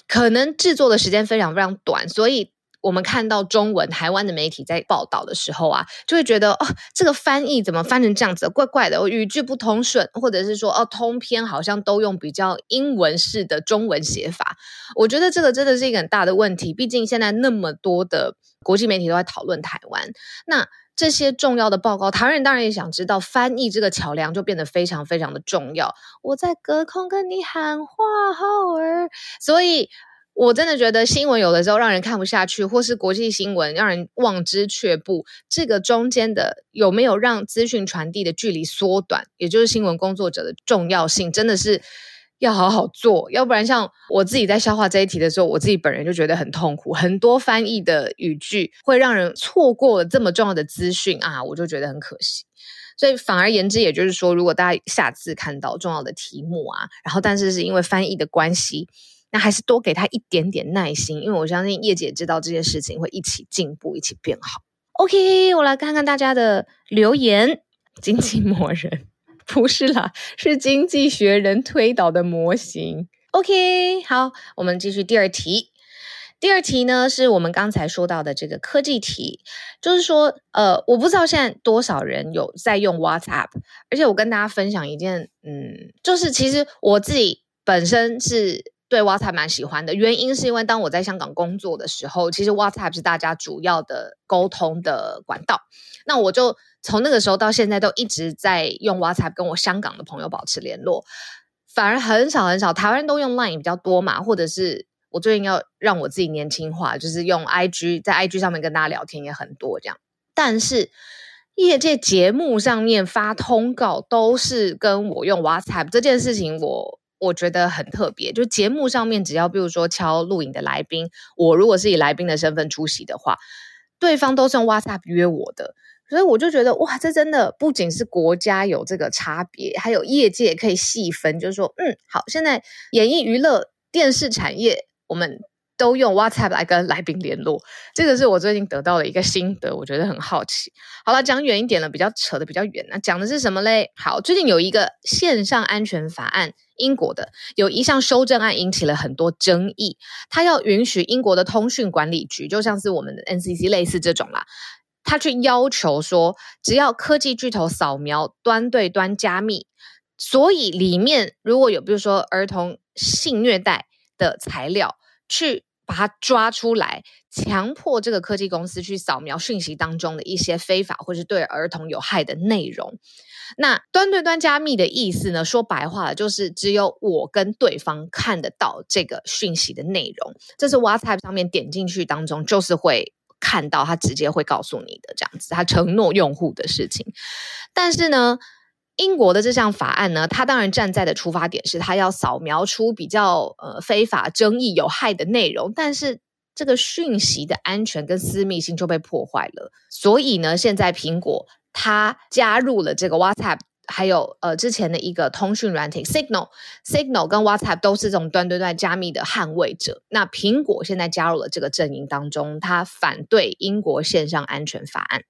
可能制作的时间非常非常短，所以。我们看到中文台湾的媒体在报道的时候啊，就会觉得哦，这个翻译怎么翻成这样子，怪怪的，语句不通顺，或者是说哦，通篇好像都用比较英文式的中文写法。我觉得这个真的是一个很大的问题。毕竟现在那么多的国际媒体都在讨论台湾，那这些重要的报告，台湾人当然也想知道，翻译这个桥梁就变得非常非常的重要。我在隔空跟你喊话，浩儿，所以。我真的觉得新闻有的时候让人看不下去，或是国际新闻让人望之却步。这个中间的有没有让资讯传递的距离缩短，也就是新闻工作者的重要性，真的是要好好做。要不然，像我自己在消化这一题的时候，我自己本人就觉得很痛苦。很多翻译的语句会让人错过了这么重要的资讯啊，我就觉得很可惜。所以反而言之，也就是说，如果大家下次看到重要的题目啊，然后但是是因为翻译的关系。那还是多给他一点点耐心，因为我相信叶姐知道这件事情会一起进步，一起变好。OK，我来看看大家的留言。经济魔人不是啦，是经济学人推导的模型。OK，好，我们继续第二题。第二题呢，是我们刚才说到的这个科技题，就是说，呃，我不知道现在多少人有在用 WhatsApp，而且我跟大家分享一件，嗯，就是其实我自己本身是。对 WhatsApp 蛮喜欢的，原因是因为当我在香港工作的时候，其实 WhatsApp 是大家主要的沟通的管道。那我就从那个时候到现在都一直在用 WhatsApp 跟我香港的朋友保持联络，反而很少很少，台湾人都用 Line 比较多嘛，或者是我最近要让我自己年轻化，就是用 IG，在 IG 上面跟大家聊天也很多这样。但是业界节目上面发通告都是跟我用 WhatsApp 这件事情，我。我觉得很特别，就节目上面只要比如说敲录影的来宾，我如果是以来宾的身份出席的话，对方都是用 WhatsApp 约我的，所以我就觉得哇，这真的不仅是国家有这个差别，还有业界可以细分，就是说，嗯，好，现在演艺娱乐电视产业我们。都用 WhatsApp 来跟来宾联络，这个是我最近得到的一个心得，我觉得很好奇。好了，讲远一点了，比较扯的比较远，那讲的是什么嘞？好，最近有一个线上安全法案，英国的有一项修正案引起了很多争议，它要允许英国的通讯管理局，就像是我们的 NCC 类似这种啦，它去要求说，只要科技巨头扫描端对端加密，所以里面如果有比如说儿童性虐待的材料，去。把它抓出来，强迫这个科技公司去扫描讯息当中的一些非法或是对儿童有害的内容。那端对端加密的意思呢？说白话，就是只有我跟对方看得到这个讯息的内容。这是 WhatsApp 上面点进去当中，就是会看到，他直接会告诉你的这样子，他承诺用户的事情。但是呢，英国的这项法案呢，它当然站在的出发点是，它要扫描出比较呃非法、争议、有害的内容，但是这个讯息的安全跟私密性就被破坏了。所以呢，现在苹果它加入了这个 WhatsApp。还有呃，之前的一个通讯软体 Signal，Signal 跟 WhatsApp 都是这种端对端加密的捍卫者。那苹果现在加入了这个阵营当中，它反对英国线上安全法案。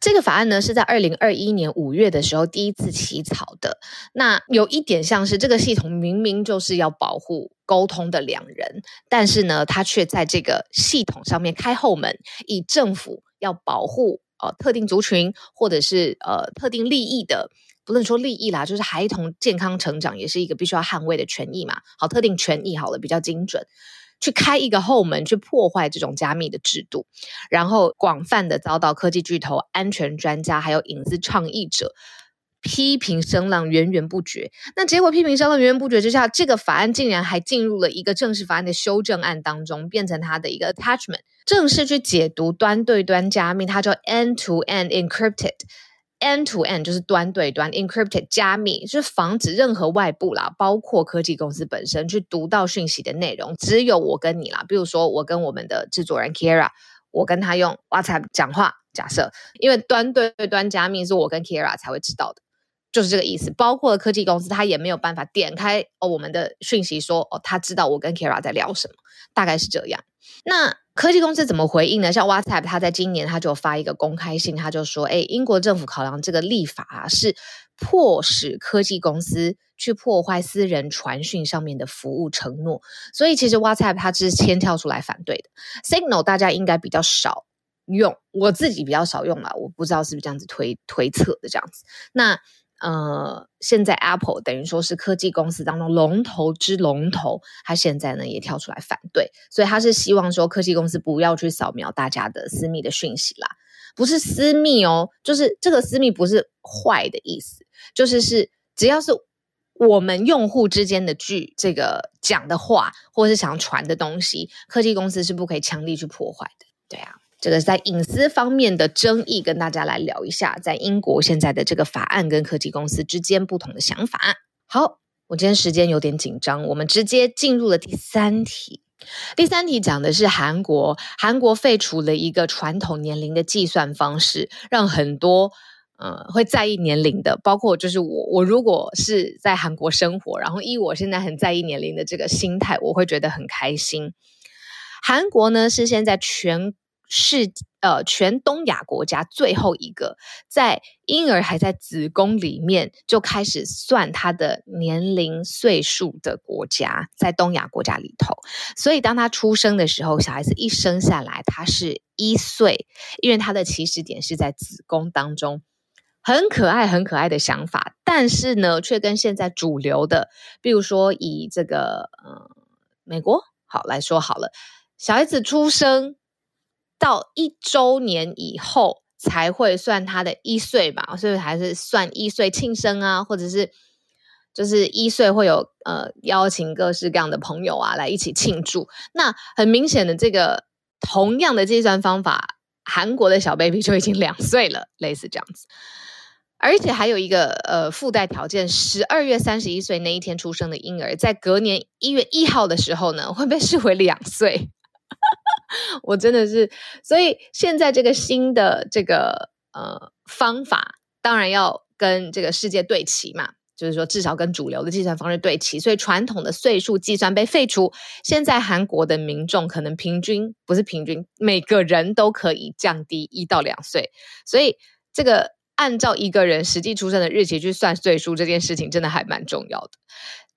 这个法案呢，是在二零二一年五月的时候第一次起草的。那有一点像是这个系统明明就是要保护沟通的两人，但是呢，它却在这个系统上面开后门，以政府要保护呃特定族群或者是呃特定利益的。不能说利益啦，就是孩童健康成长也是一个必须要捍卫的权益嘛。好，特定权益好了，比较精准，去开一个后门，去破坏这种加密的制度，然后广泛的遭到科技巨头、安全专家还有隐私倡议者批评声浪源源不绝。那结果批评声浪源源不绝之下，这个法案竟然还进入了一个正式法案的修正案当中，变成它的一个 attachment，正式去解读端对端加密，它叫 end-to-end encrypted。End to end 就是端对端，encrypted 加密，就是防止任何外部啦，包括科技公司本身去读到讯息的内容，只有我跟你啦。比如说，我跟我们的制作人 Kira，我跟他用 WhatsApp 讲话，假设，因为端对端加密是我跟 Kira 才会知道的。就是这个意思。包括科技公司，他也没有办法点开哦我们的讯息说哦，他知道我跟 Kira 在聊什么，大概是这样。那科技公司怎么回应呢？像 WhatsApp，他在今年他就发一个公开信，他就说：“哎，英国政府考量这个立法，是迫使科技公司去破坏私人传讯上面的服务承诺。所以其实 WhatsApp 它是先跳出来反对的。Signal 大家应该比较少用，我自己比较少用啦，我不知道是不是这样子推推测的这样子。那。”呃，现在 Apple 等于说是科技公司当中龙头之龙头，他现在呢也跳出来反对，所以他是希望说科技公司不要去扫描大家的私密的讯息啦，不是私密哦，就是这个私密不是坏的意思，就是是只要是我们用户之间的句这个讲的话，或是想传的东西，科技公司是不可以强力去破坏的，对啊。这个在隐私方面的争议，跟大家来聊一下，在英国现在的这个法案跟科技公司之间不同的想法。好，我今天时间有点紧张，我们直接进入了第三题。第三题讲的是韩国，韩国废除了一个传统年龄的计算方式，让很多呃会在意年龄的，包括就是我，我如果是在韩国生活，然后以我现在很在意年龄的这个心态，我会觉得很开心。韩国呢是现在全。是呃，全东亚国家最后一个在婴儿还在子宫里面就开始算他的年龄岁数的国家，在东亚国家里头。所以当他出生的时候，小孩子一生下来他是一岁，因为他的起始点是在子宫当中，很可爱很可爱的想法。但是呢，却跟现在主流的，比如说以这个呃美国好来说好了，小孩子出生。到一周年以后才会算他的一岁吧，所以还是算一岁庆生啊，或者是就是一岁会有呃邀请各式各样的朋友啊来一起庆祝。那很明显的这个同样的计算方法，韩国的小 baby 就已经两岁了，类似这样子。而且还有一个呃附带条件，十二月三十一岁那一天出生的婴儿，在隔年一月一号的时候呢，会被视为两岁。我真的是，所以现在这个新的这个呃方法，当然要跟这个世界对齐嘛，就是说至少跟主流的计算方式对齐。所以传统的岁数计算被废除，现在韩国的民众可能平均不是平均，每个人都可以降低一到两岁。所以这个按照一个人实际出生的日期去算岁数，这件事情真的还蛮重要的。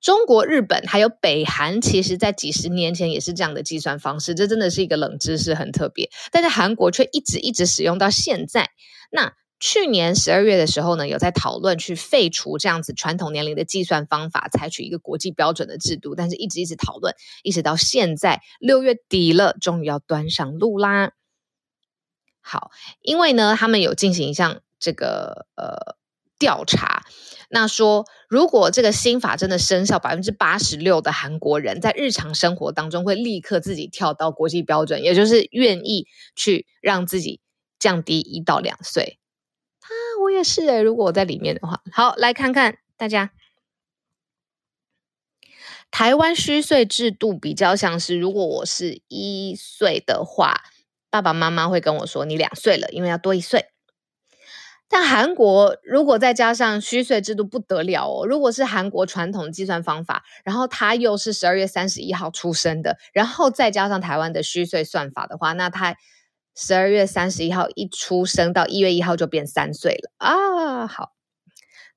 中国、日本还有北韩，其实在几十年前也是这样的计算方式，这真的是一个冷知识，很特别。但是韩国却一直一直使用到现在。那去年十二月的时候呢，有在讨论去废除这样子传统年龄的计算方法，采取一个国际标准的制度，但是一直一直讨论，一直到现在六月底了，终于要端上路啦。好，因为呢，他们有进行一项这个呃调查。那说，如果这个新法真的生效，百分之八十六的韩国人在日常生活当中会立刻自己跳到国际标准，也就是愿意去让自己降低一到两岁。啊，我也是诶，如果我在里面的话，好，来看看大家，台湾虚岁制度比较像是，如果我是一岁的话，爸爸妈妈会跟我说，你两岁了，因为要多一岁。但韩国如果再加上虚岁制度不得了哦！如果是韩国传统计算方法，然后他又是十二月三十一号出生的，然后再加上台湾的虚岁算法的话，那他十二月三十一号一出生到一月一号就变三岁了啊！好，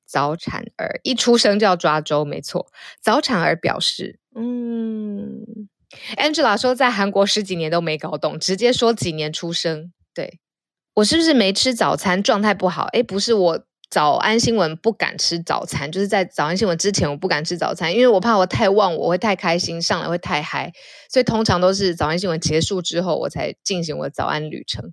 早产儿一出生就要抓周，没错。早产儿表示，嗯，Angela 说在韩国十几年都没搞懂，直接说几年出生，对。我是不是没吃早餐，状态不好？诶，不是，我早安新闻不敢吃早餐，就是在早安新闻之前我不敢吃早餐，因为我怕我太忘我，会太开心，上来会太嗨，所以通常都是早安新闻结束之后我才进行我早安旅程。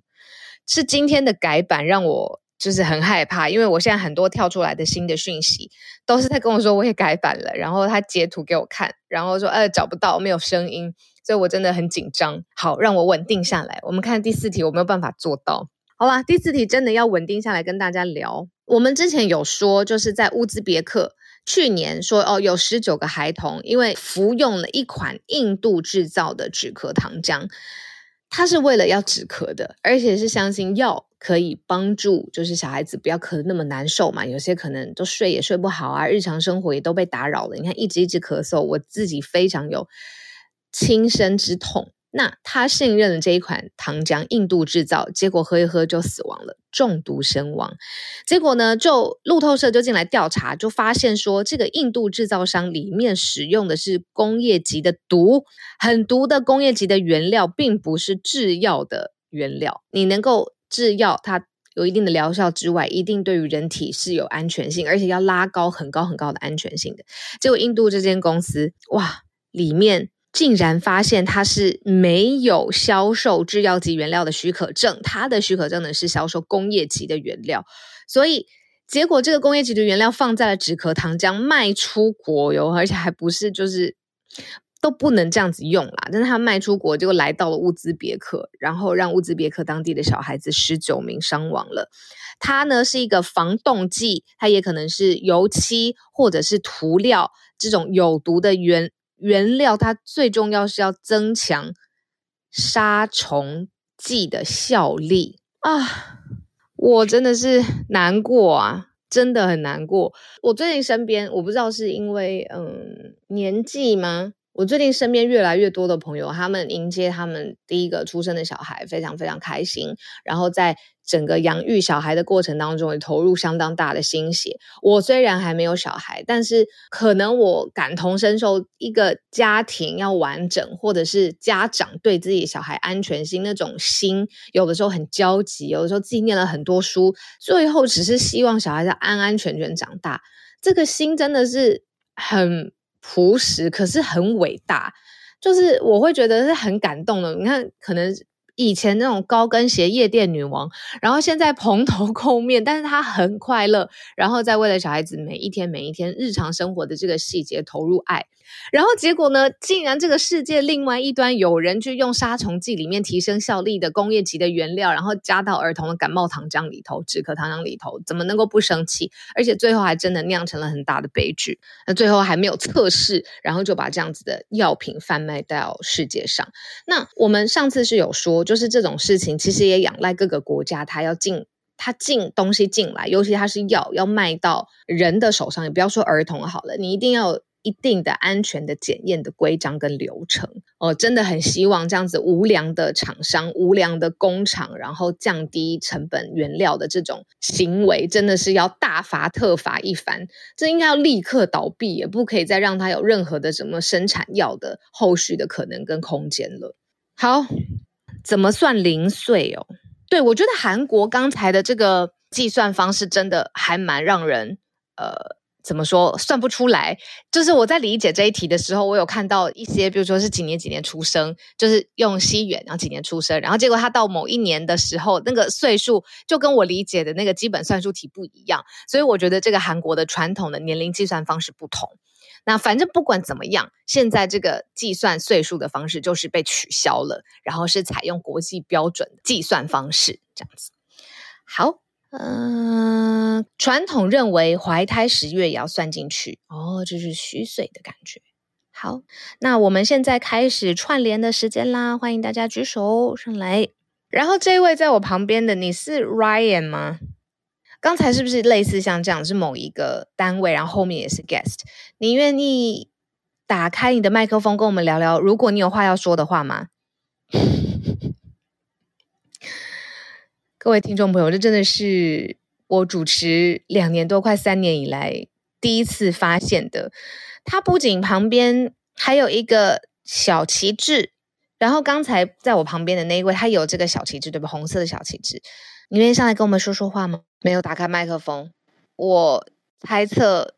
是今天的改版让我就是很害怕，因为我现在很多跳出来的新的讯息都是在跟我说我也改版了，然后他截图给我看，然后说呃找不到没有声音，所以我真的很紧张。好，让我稳定下来。我们看第四题，我没有办法做到。好吧，第四题真的要稳定下来跟大家聊。我们之前有说，就是在乌兹别克，去年说哦，有十九个孩童因为服用了一款印度制造的止咳糖浆，它是为了要止咳的，而且是相信药可以帮助，就是小孩子不要咳得那么难受嘛。有些可能都睡也睡不好啊，日常生活也都被打扰了。你看，一直一直咳嗽，我自己非常有亲身之痛。那他信任了这一款糖浆，印度制造，结果喝一喝就死亡了，中毒身亡。结果呢，就路透社就进来调查，就发现说，这个印度制造商里面使用的是工业级的毒，很毒的工业级的原料，并不是制药的原料。你能够制药，它有一定的疗效之外，一定对于人体是有安全性，而且要拉高很高很高的安全性的。结果印度这间公司，哇，里面。竟然发现它是没有销售制药级原料的许可证，它的许可证呢是销售工业级的原料，所以结果这个工业级的原料放在了止咳糖浆卖出国哟，而且还不是就是都不能这样子用啦，但是它卖出国，结果来到了乌兹别克，然后让乌兹别克当地的小孩子十九名伤亡了。它呢是一个防冻剂，它也可能是油漆或者是涂料这种有毒的原。原料它最重要是要增强杀虫剂的效力啊！我真的是难过啊，真的很难过。我最近身边，我不知道是因为嗯年纪吗？我最近身边越来越多的朋友，他们迎接他们第一个出生的小孩，非常非常开心。然后在整个养育小孩的过程当中，也投入相当大的心血。我虽然还没有小孩，但是可能我感同身受，一个家庭要完整，或者是家长对自己小孩安全性那种心，有的时候很焦急，有的时候自己念了很多书，最后只是希望小孩子安安全全长大，这个心真的是很。朴实，可是很伟大，就是我会觉得是很感动的。你看，可能以前那种高跟鞋夜店女王，然后现在蓬头垢面，但是她很快乐，然后在为了小孩子每一天每一天日常生活的这个细节投入爱。然后结果呢？竟然这个世界另外一端有人去用杀虫剂里面提升效力的工业级的原料，然后加到儿童的感冒糖浆里头、止咳糖浆里头，怎么能够不生气？而且最后还真的酿成了很大的悲剧。那最后还没有测试，然后就把这样子的药品贩卖到世界上。那我们上次是有说，就是这种事情其实也仰赖各个国家，它要进它进东西进来，尤其它是药要卖到人的手上，也不要说儿童好了，你一定要。一定的安全的检验的规章跟流程哦，真的很希望这样子无良的厂商、无良的工厂，然后降低成本原料的这种行为，真的是要大罚特罚一番。这应该要立刻倒闭，也不可以再让它有任何的什么生产药的后续的可能跟空间了。好，怎么算零碎哦？对，我觉得韩国刚才的这个计算方式真的还蛮让人呃。怎么说算不出来？就是我在理解这一题的时候，我有看到一些，比如说是几年几年出生，就是用西元，然后几年出生，然后结果他到某一年的时候，那个岁数就跟我理解的那个基本算术题不一样，所以我觉得这个韩国的传统的年龄计算方式不同。那反正不管怎么样，现在这个计算岁数的方式就是被取消了，然后是采用国际标准计算方式，这样子。好。嗯，传统认为怀胎十月也要算进去哦，这是虚岁的感觉。好，那我们现在开始串联的时间啦，欢迎大家举手上来。然后这一位在我旁边的，你是 Ryan 吗？刚才是不是类似像这样，是某一个单位，然后后面也是 guest？你愿意打开你的麦克风跟我们聊聊，如果你有话要说的话吗？[laughs] 各位听众朋友，这真的是我主持两年多、快三年以来第一次发现的。他不仅旁边还有一个小旗帜，然后刚才在我旁边的那一位，他有这个小旗帜，对吧？红色的小旗帜，你愿意上来跟我们说说话吗？没有打开麦克风，我猜测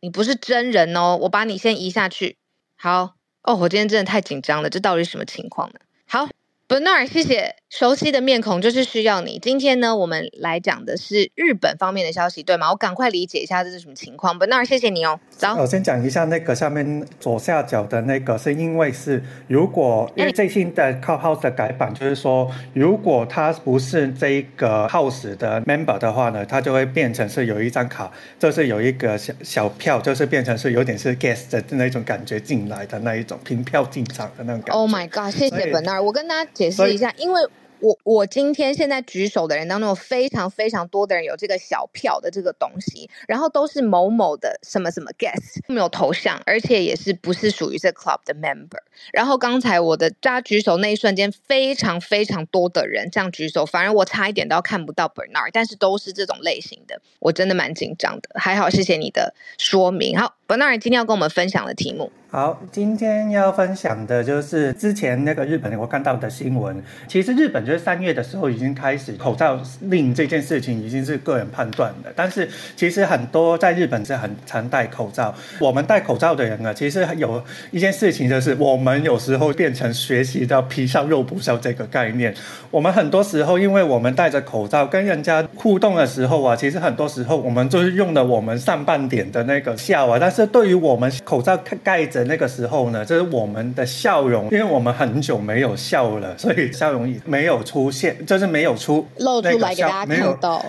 你不是真人哦。我把你先移下去。好哦，我今天真的太紧张了，这到底是什么情况呢？好。Bernard，谢谢。熟悉的面孔就是需要你。今天呢，我们来讲的是日本方面的消息，对吗？我赶快理解一下这是什么情况。Bernard，谢谢你哦。走。我先讲一下那个下面左下角的那个，是因为是如果因为最新的 Clubhouse 的改版，就是说如果他不是这个 House 的 Member 的话呢，他就会变成是有一张卡，就是有一个小小票，就是变成是有点是 Guest 的那种感觉进来的那一种凭票进场的那种感觉。Oh my God，谢谢 Bernard，我跟大家。解释一下，因为我我今天现在举手的人当中，有非常非常多的人有这个小票的这个东西，然后都是某某的什么什么 guest，没有头像，而且也是不是属于这 club 的 member。然后刚才我的大举手那一瞬间，非常非常多的人这样举手，反而我差一点都要看不到 Bernard，但是都是这种类型的，我真的蛮紧张的。还好，谢谢你的说明。好，Bernard 今天要跟我们分享的题目。好，今天要分享的就是之前那个日本我看到的新闻。其实日本就是三月的时候已经开始口罩令这件事情已经是个人判断的，但是其实很多在日本是很常戴口罩。我们戴口罩的人呢，其实有一件事情就是我们有时候变成学习到皮笑肉不笑这个概念。我们很多时候因为我们戴着口罩跟人家互动的时候啊，其实很多时候我们就是用了我们上半点的那个笑啊，但是对于我们口罩盖着。那个时候呢，就是我们的笑容，因为我们很久没有笑了，所以笑容也没有出现，就是没有出露出来给大家看到。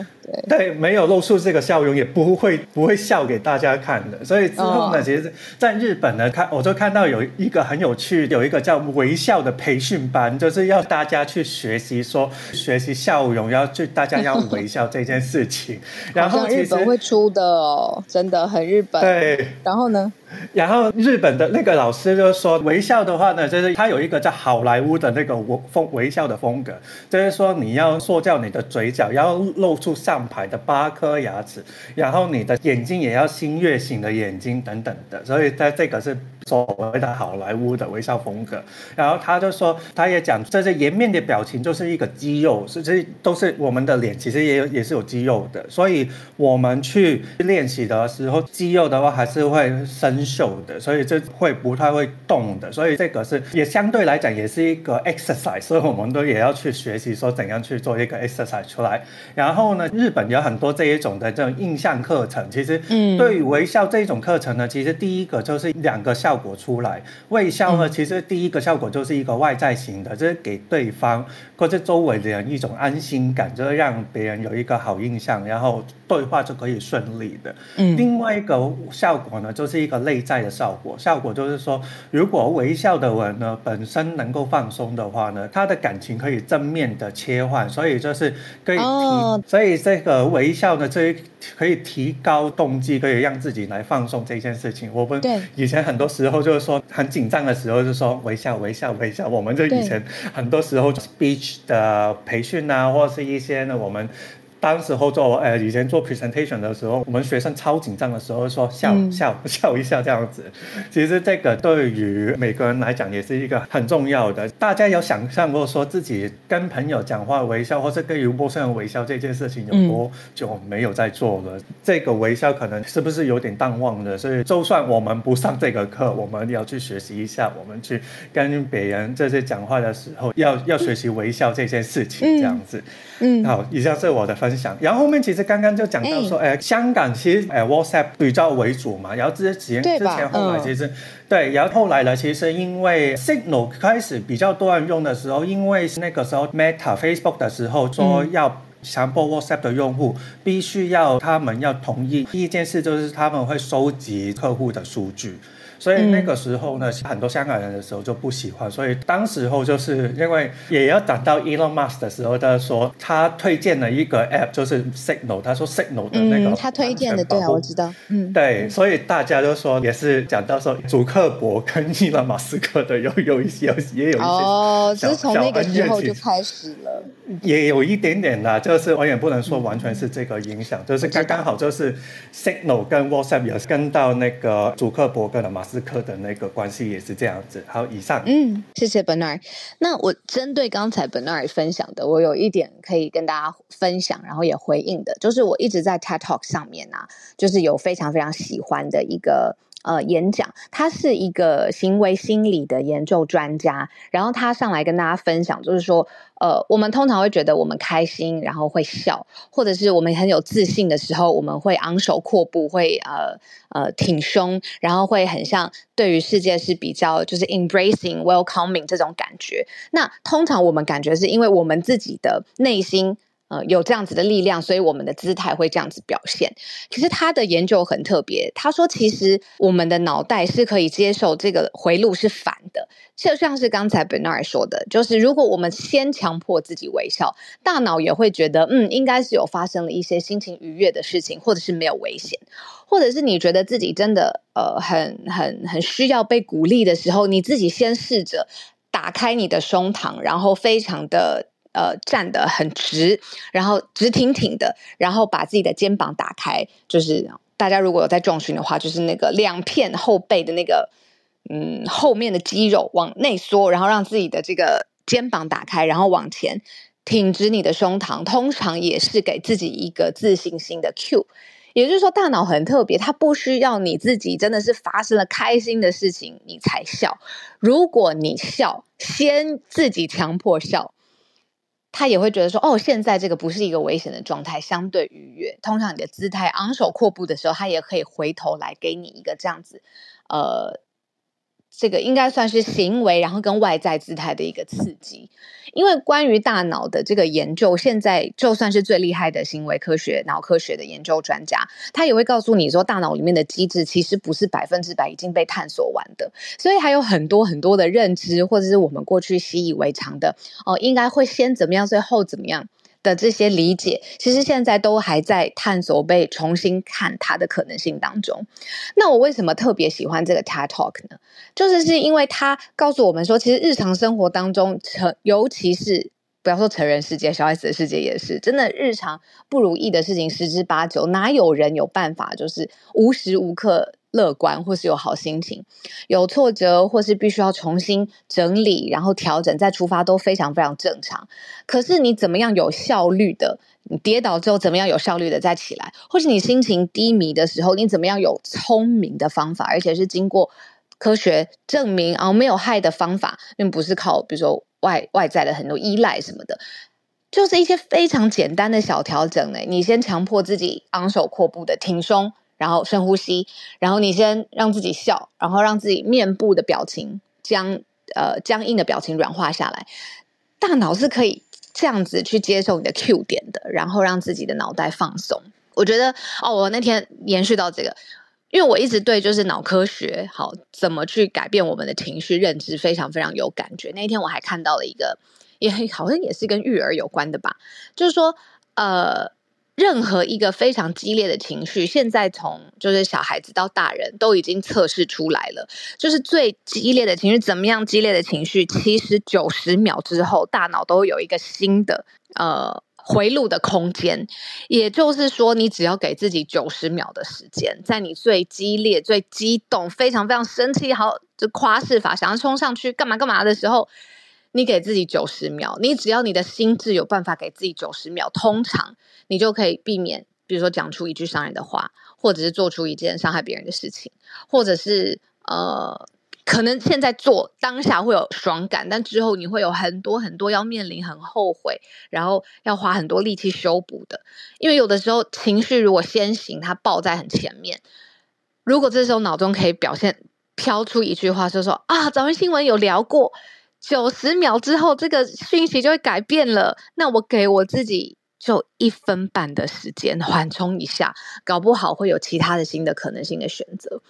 对，对，没有露出这个笑容，也不会不会笑给大家看的。所以之后呢，哦、其实在日本呢，看我就看到有一个很有趣，有一个叫微笑的培训班，就是要大家去学习说学习笑容，要去大家要微笑 [laughs] 这件事情。然后日本会出的哦，真的很日本。对，然后呢？然后日本的那个老师就说，微笑的话呢，就是他有一个叫好莱坞的那个风微笑的风格，就是说你要塑造你的嘴角，要露出上。排的八颗牙齿，然后你的眼睛也要新月形的眼睛等等的，所以在这个是所谓的好莱坞的微笑风格。然后他就说，他也讲这些颜面的表情就是一个肌肉，是这都是我们的脸，其实也有也是有肌肉的。所以我们去练习的时候，肌肉的话还是会生锈的，所以这会不太会动的。所以这个是也相对来讲也是一个 exercise，所以我们都也要去学习说怎样去做一个 exercise 出来。然后呢，日本有很多这一种的这种印象课程，其实对于微笑这一种课程呢，其实第一个就是两个效果出来。微笑呢，其实第一个效果就是一个外在型的，就是给对方或者周围的人一种安心感，就是让别人有一个好印象，然后对话就可以顺利的。嗯，另外一个效果呢，就是一个内在的效果。效果就是说，如果微笑的人呢本身能够放松的话呢，他的感情可以正面的切换，所以就是可以提，哦、所以这个微笑呢，这可以提高动机，可以让自己来放松这件事情。我们以前很多时候就是说很紧张的时候，就说微笑、微笑、微笑。我们就以前很多时候 speech 的培训啊，或者是一些呢，我们。当时候做呃以前做 presentation 的时候，我们学生超紧张的时候说笑笑 [laughs] 笑一笑这样子。其实这个对于每个人来讲也是一个很重要的。大家有想象过说自己跟朋友讲话微笑，或是跟陌生人微笑这件事情有多久没有在做了？这个微笑可能是不是有点淡忘了？所以就算我们不上这个课，我们要去学习一下，我们去跟别人这些讲话的时候，要要学习微笑这件事情这样子。嗯，好，以上是我的分享。然后后面其实刚刚就讲到说，哎、欸，香港其实哎 WhatsApp 比较为主嘛。然后之前之前后来其实对，然后后来呢，其实因为 Signal 开始比较多人用的时候，因为那个时候 Meta Facebook 的时候说要强迫 WhatsApp 的用户必须要他们要同意第一件事，就是他们会收集客户的数据。所以那个时候呢，很多香港人的时候就不喜欢。所以当时候就是因为也要等到 Elon Musk 的时候，他说他推荐了一个 App，就是 Signal。他说 Signal 的那个，他推荐的，对啊，我知道。嗯，对，所以大家都说也是讲到说，祖克伯跟 Elon Musk 的有有一些也有一些哦，是从那个时候就开始了，也有一点点啦，就是我也不能说完全是这个影响，就是刚刚好就是 Signal 跟 WhatsApp 也是跟到那个祖克伯格的马。斯克的那个关系也是这样子。好，以上。嗯，谢谢 Bernard。那我针对刚才 Bernard 分享的，我有一点可以跟大家分享，然后也回应的，就是我一直在 TED Talk 上面啊，就是有非常非常喜欢的一个。呃，演讲，他是一个行为心理的研究专家，然后他上来跟大家分享，就是说，呃，我们通常会觉得我们开心，然后会笑，或者是我们很有自信的时候，我们会昂首阔步，会呃呃挺胸，然后会很像对于世界是比较就是 embracing、welcoming 这种感觉。那通常我们感觉是因为我们自己的内心。呃，有这样子的力量，所以我们的姿态会这样子表现。其实他的研究很特别，他说其实我们的脑袋是可以接受这个回路是反的，就像是刚才 Bernard 说的，就是如果我们先强迫自己微笑，大脑也会觉得嗯，应该是有发生了一些心情愉悦的事情，或者是没有危险，或者是你觉得自己真的呃很很很需要被鼓励的时候，你自己先试着打开你的胸膛，然后非常的。呃，站得很直，然后直挺挺的，然后把自己的肩膀打开，就是大家如果有在重训的话，就是那个两片后背的那个，嗯，后面的肌肉往内缩，然后让自己的这个肩膀打开，然后往前挺直你的胸膛，通常也是给自己一个自信心的 cue。也就是说，大脑很特别，它不需要你自己真的是发生了开心的事情你才笑。如果你笑，先自己强迫笑。他也会觉得说，哦，现在这个不是一个危险的状态，相对愉悦。通常你的姿态昂首阔步的时候，他也可以回头来给你一个这样子，呃。这个应该算是行为，然后跟外在姿态的一个刺激。因为关于大脑的这个研究，现在就算是最厉害的行为科学、脑科学的研究专家，他也会告诉你说，大脑里面的机制其实不是百分之百已经被探索完的，所以还有很多很多的认知，或者是我们过去习以为常的哦，应该会先怎么样，最后怎么样。的这些理解，其实现在都还在探索、被重新看它的可能性当中。那我为什么特别喜欢这个 TED Talk 呢？就是是因为它告诉我们说，其实日常生活当中，成尤其是不要说成人世界，小孩子的世界也是，真的日常不如意的事情十之八九，哪有人有办法就是无时无刻。乐观，或是有好心情，有挫折，或是必须要重新整理，然后调整再出发，都非常非常正常。可是你怎么样有效率的？你跌倒之后怎么样有效率的再起来？或是你心情低迷的时候，你怎么样有聪明的方法，而且是经过科学证明啊没有害的方法，并不是靠比如说外外在的很多依赖什么的，就是一些非常简单的小调整呢。你先强迫自己昂首阔步的挺胸。然后深呼吸，然后你先让自己笑，然后让自己面部的表情僵呃僵硬的表情软化下来。大脑是可以这样子去接受你的 Q 点的，然后让自己的脑袋放松。我觉得哦，我那天延续到这个，因为我一直对就是脑科学好怎么去改变我们的情绪认知非常非常有感觉。那一天我还看到了一个，也好像也是跟育儿有关的吧，就是说呃。任何一个非常激烈的情绪，现在从就是小孩子到大人都已经测试出来了。就是最激烈的情绪，怎么样激烈的情绪，其实九十秒之后，大脑都有一个新的呃回路的空间。也就是说，你只要给自己九十秒的时间，在你最激烈、最激动、非常非常生气，好就夸饰法，想要冲上去干嘛干嘛的时候。你给自己九十秒，你只要你的心智有办法给自己九十秒，通常你就可以避免，比如说讲出一句伤人的话，或者是做出一件伤害别人的事情，或者是呃，可能现在做当下会有爽感，但之后你会有很多很多要面临很后悔，然后要花很多力气修补的。因为有的时候情绪如果先行，它爆在很前面，如果这时候脑中可以表现飘出一句话，就说啊，早安新闻有聊过。九十秒之后，这个讯息就会改变了。那我给我自己就一分半的时间缓冲一下，搞不好会有其他的新的可能性的选择。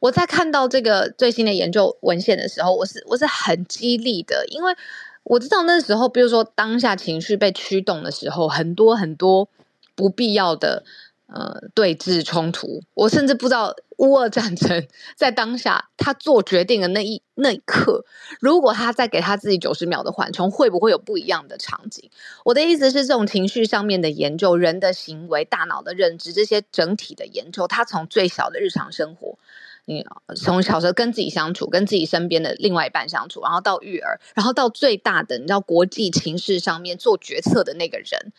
我在看到这个最新的研究文献的时候，我是我是很激励的，因为我知道那时候，比如说当下情绪被驱动的时候，很多很多不必要的。呃，对峙冲突，我甚至不知道乌俄战争在当下他做决定的那一那一刻，如果他再给他自己九十秒的缓冲，会不会有不一样的场景？我的意思是，这种情绪上面的研究，人的行为、大脑的认知，这些整体的研究，他从最小的日常生活，你从小时候跟自己相处，跟自己身边的另外一半相处，然后到育儿，然后到最大的，你知道国际情势上面做决策的那个人，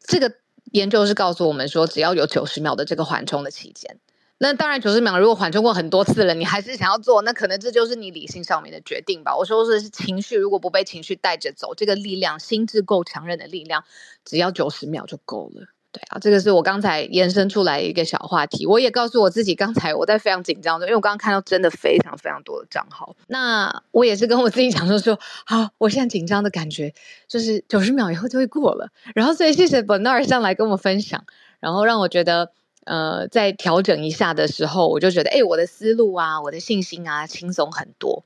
这个。研究是告诉我们说，只要有九十秒的这个缓冲的期间，那当然九十秒如果缓冲过很多次了，你还是想要做，那可能这就是你理性上面的决定吧。我说的是情绪，如果不被情绪带着走，这个力量，心智够强韧的力量，只要九十秒就够了。对啊，这个是我刚才延伸出来一个小话题。我也告诉我自己，刚才我在非常紧张中，因为我刚刚看到真的非常非常多的账号。那我也是跟我自己讲说说，好，我现在紧张的感觉就是九十秒以后就会过了。然后所以谢谢 Bernard 上来跟我分享，然后让我觉得，呃，在调整一下的时候，我就觉得，哎，我的思路啊，我的信心啊，轻松很多。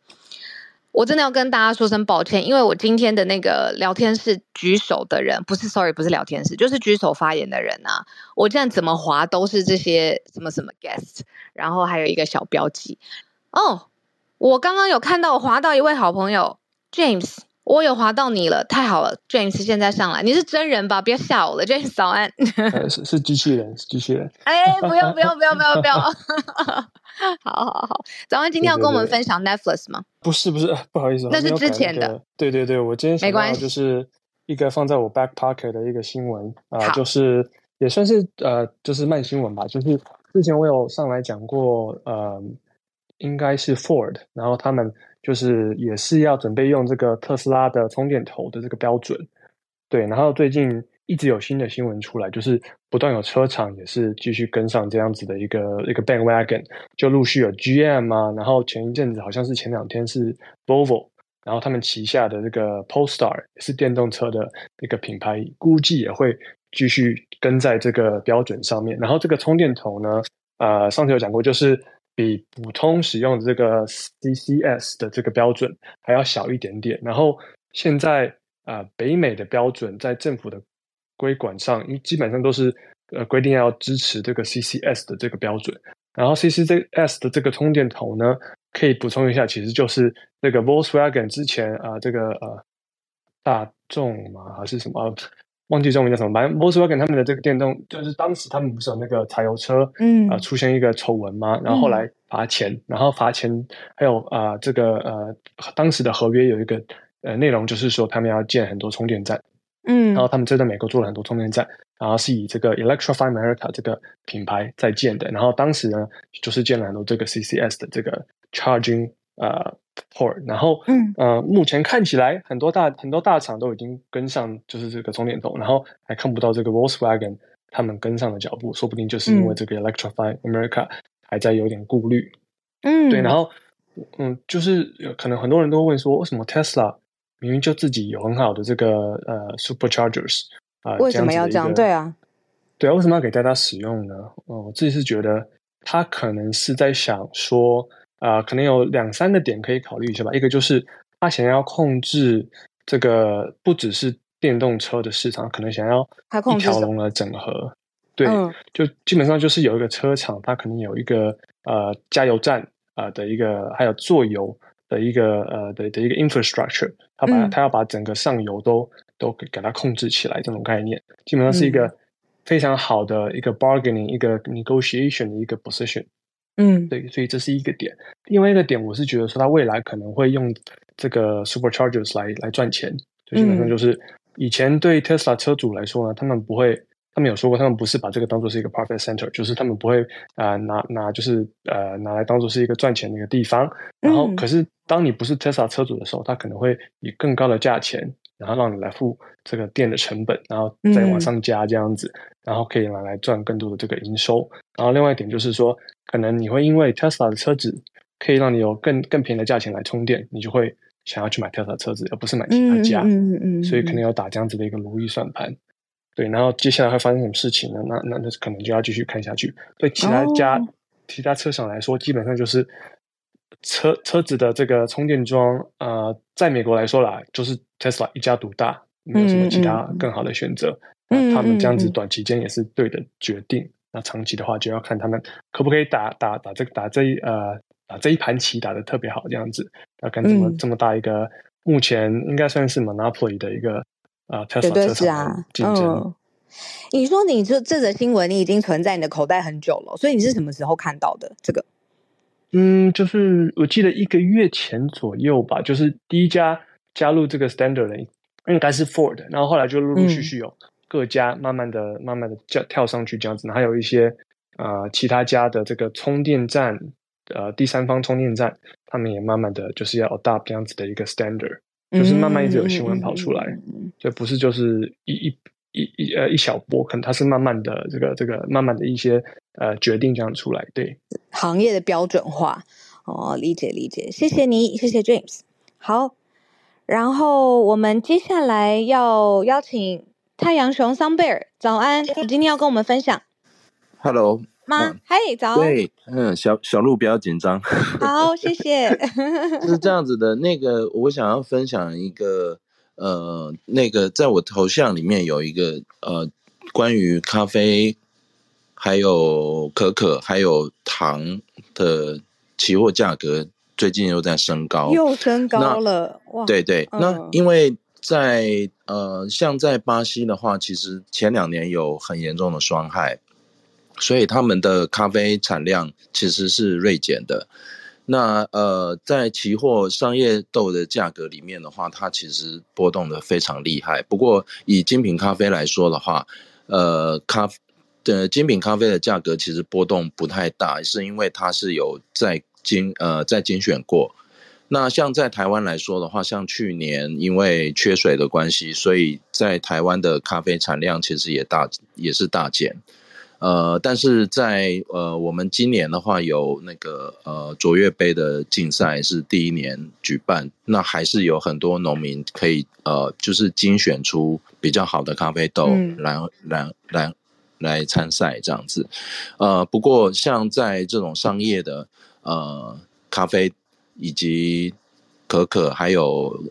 我真的要跟大家说声抱歉，因为我今天的那个聊天室举手的人不是，sorry，不是聊天室，就是举手发言的人啊。我这样怎么划都是这些什么什么 guest，然后还有一个小标记。哦，我刚刚有看到我滑到一位好朋友 James，我有划到你了，太好了，James 现在上来，你是真人吧？别吓我了，James 早安。呃、是是机器人，是机器人。哎，不用不用不用不用不用。[laughs] 好好好，早安，今天要跟我们分享 Netflix 吗？不是不是，[laughs] 不好意思，那是之前的。那个、对对对，我今天没关系就是一个放在我 back pocket 的一个新闻啊、呃，就是也算是呃，就是慢新闻吧。就是之前我有上来讲过，呃，应该是 Ford，然后他们就是也是要准备用这个特斯拉的充电头的这个标准。对，然后最近。一直有新的新闻出来，就是不断有车厂也是继续跟上这样子的一个一个 bandwagon，就陆续有 GM 啊，然后前一阵子好像是前两天是 Volvo，然后他们旗下的这个 Polestar 是电动车的一个品牌，估计也会继续跟在这个标准上面。然后这个充电头呢，呃，上次有讲过，就是比普通使用的这个 CCS 的这个标准还要小一点点。然后现在啊、北美的标准在政府的规管上，基本上都是呃规定要支持这个 CCS 的这个标准。然后 CCS 的这个充电头呢，可以补充一下，其实就是这个 Volkswagen 之前啊、这个呃大众嘛还是什么，忘记中文叫什么，反正 Volkswagen 他们的这个电动，就是当时他们不是有那个柴油车，嗯啊、呃、出现一个丑闻嘛，然后后来罚钱，嗯、然后罚钱，还有啊、呃、这个呃当时的合约有一个呃内容，就是说他们要建很多充电站。嗯，然后他们就在美国做了很多充电站，然后是以这个 Electrify America 这个品牌在建的。然后当时呢，就是建了很多这个 CCS 的这个 charging 呃 port。然后嗯呃，目前看起来很多大很多大厂都已经跟上，就是这个充电头。然后还看不到这个 Volkswagen 他们跟上的脚步，说不定就是因为这个 Electrify America 还在有点顾虑。嗯，对。然后嗯，就是可能很多人都会问说，为什么 Tesla？明明就自己有很好的这个呃 superchargers 啊，呃、为什么要这样？对啊，对啊，为什么要给大家使用呢？哦、呃，我自己是觉得他可能是在想说啊、呃，可能有两三个点可以考虑一下吧。一个就是他想要控制这个不只是电动车的市场，可能想要一条龙的整合。对，嗯、就基本上就是有一个车厂，它可能有一个呃加油站啊、呃、的一个，还有做油。的一个呃的的一个 infrastructure，他把它要把整个上游都都给给它控制起来，这种概念基本上是一个非常好的一个 bargaining、一个 negotiation 的一个 position。嗯，对，所以这是一个点。另外一个点，我是觉得说，它未来可能会用这个 superchargers 来来赚钱。就基本上就是以前对 Tesla 车主来说呢，他们不会。他们有说过，他们不是把这个当做是一个 profit center，就是他们不会啊、呃、拿拿就是呃拿来当做是一个赚钱的一个地方。然后，可是当你不是 Tesla 车主的时候，他可能会以更高的价钱，然后让你来付这个店的成本，然后再往上加这样子，然后可以拿来赚更多的这个营收。然后，另外一点就是说，可能你会因为 Tesla 的车子可以让你有更更便宜的价钱来充电，你就会想要去买 Tesla 车子，而不是买其他家。嗯嗯，所以可能要打这样子的一个如意算盘。对，然后接下来会发生什么事情呢？那那那可能就要继续看下去。对其他家、oh. 其他车厂来说，基本上就是车车子的这个充电桩，呃，在美国来说啦，就是 Tesla 一家独大，没有什么其他更好的选择。嗯、mm，hmm. 他们这样子短期间也是对的决定。Mm hmm. 那长期的话，就要看他们可不可以打打打这个打这一呃打这一盘棋打的特别好，这样子要看怎么、mm hmm. 这么大一个，目前应该算是 monopoly 的一个。啊，绝对是啊，嗯，你说你这这则新闻你已经存在你的口袋很久了，所以你是什么时候看到的这个？嗯，就是我记得一个月前左右吧，就是第一家加入这个 standard 的应该是 Ford，然后后来就陆陆续续有各家慢慢的、嗯、慢慢的叫跳上去这样子，然后还有一些呃其他家的这个充电站，呃第三方充电站，他们也慢慢的就是要 adopt 这样子的一个 standard。就是慢慢一直有新闻跑出来，这、嗯、不是就是一一一一呃一小波，可能它是慢慢的这个这个慢慢的一些呃决定这样出来，对行业的标准化哦，理解理解，谢谢你，谢谢 James。好，然后我们接下来要邀请太阳熊 Sunbear，早安，你今天要跟我们分享，Hello。妈？嗨、嗯，早。对，嗯，小小鹿不要紧张。好，谢谢。[laughs] 是这样子的，那个我想要分享一个，呃，那个在我头像里面有一个，呃，关于咖啡，还有可可，还有糖的期货价格最近又在升高，又升高了。哇，对对，嗯、那因为在呃，像在巴西的话，其实前两年有很严重的霜害。所以他们的咖啡产量其实是锐减的。那呃，在期货商业豆的价格里面的话，它其实波动的非常厉害。不过以精品咖啡来说的话，呃，咖的精品咖啡的价格其实波动不太大，是因为它是有在精呃在精选过。那像在台湾来说的话，像去年因为缺水的关系，所以在台湾的咖啡产量其实也大也是大减。呃，但是在呃，我们今年的话有那个呃卓越杯的竞赛是第一年举办，那还是有很多农民可以呃，就是精选出比较好的咖啡豆来、嗯、来来来参赛这样子。呃，不过像在这种商业的呃咖啡以及可可还有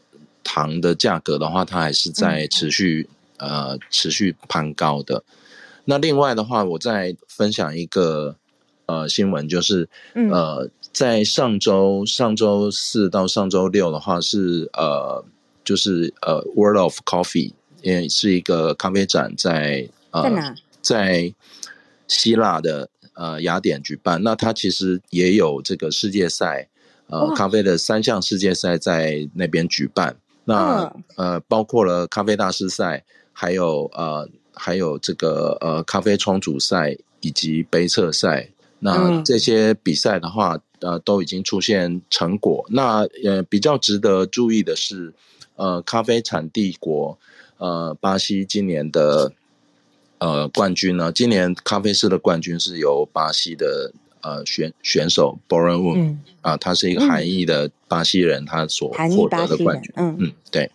糖的价格的话，它还是在持续、嗯、呃持续攀高的。那另外的话，我再分享一个呃新闻，就是、嗯、呃在上周上周四到上周六的话是呃就是呃 World of Coffee，也是一个咖啡展在呃在希腊的呃雅典举办。那它其实也有这个世界赛呃咖啡的三项世界赛在那边举办。那、嗯、呃包括了咖啡大师赛，还有呃。还有这个呃咖啡冲煮赛以及杯测赛，那这些比赛的话，呃都已经出现成果。那呃比较值得注意的是，呃咖啡产地国呃巴西今年的呃冠军呢，今年咖啡师的冠军是由巴西的呃选选手 Boren Wu 啊、嗯啊，他是一个韩裔的巴西人，嗯、他所获得的冠军。嗯嗯，对，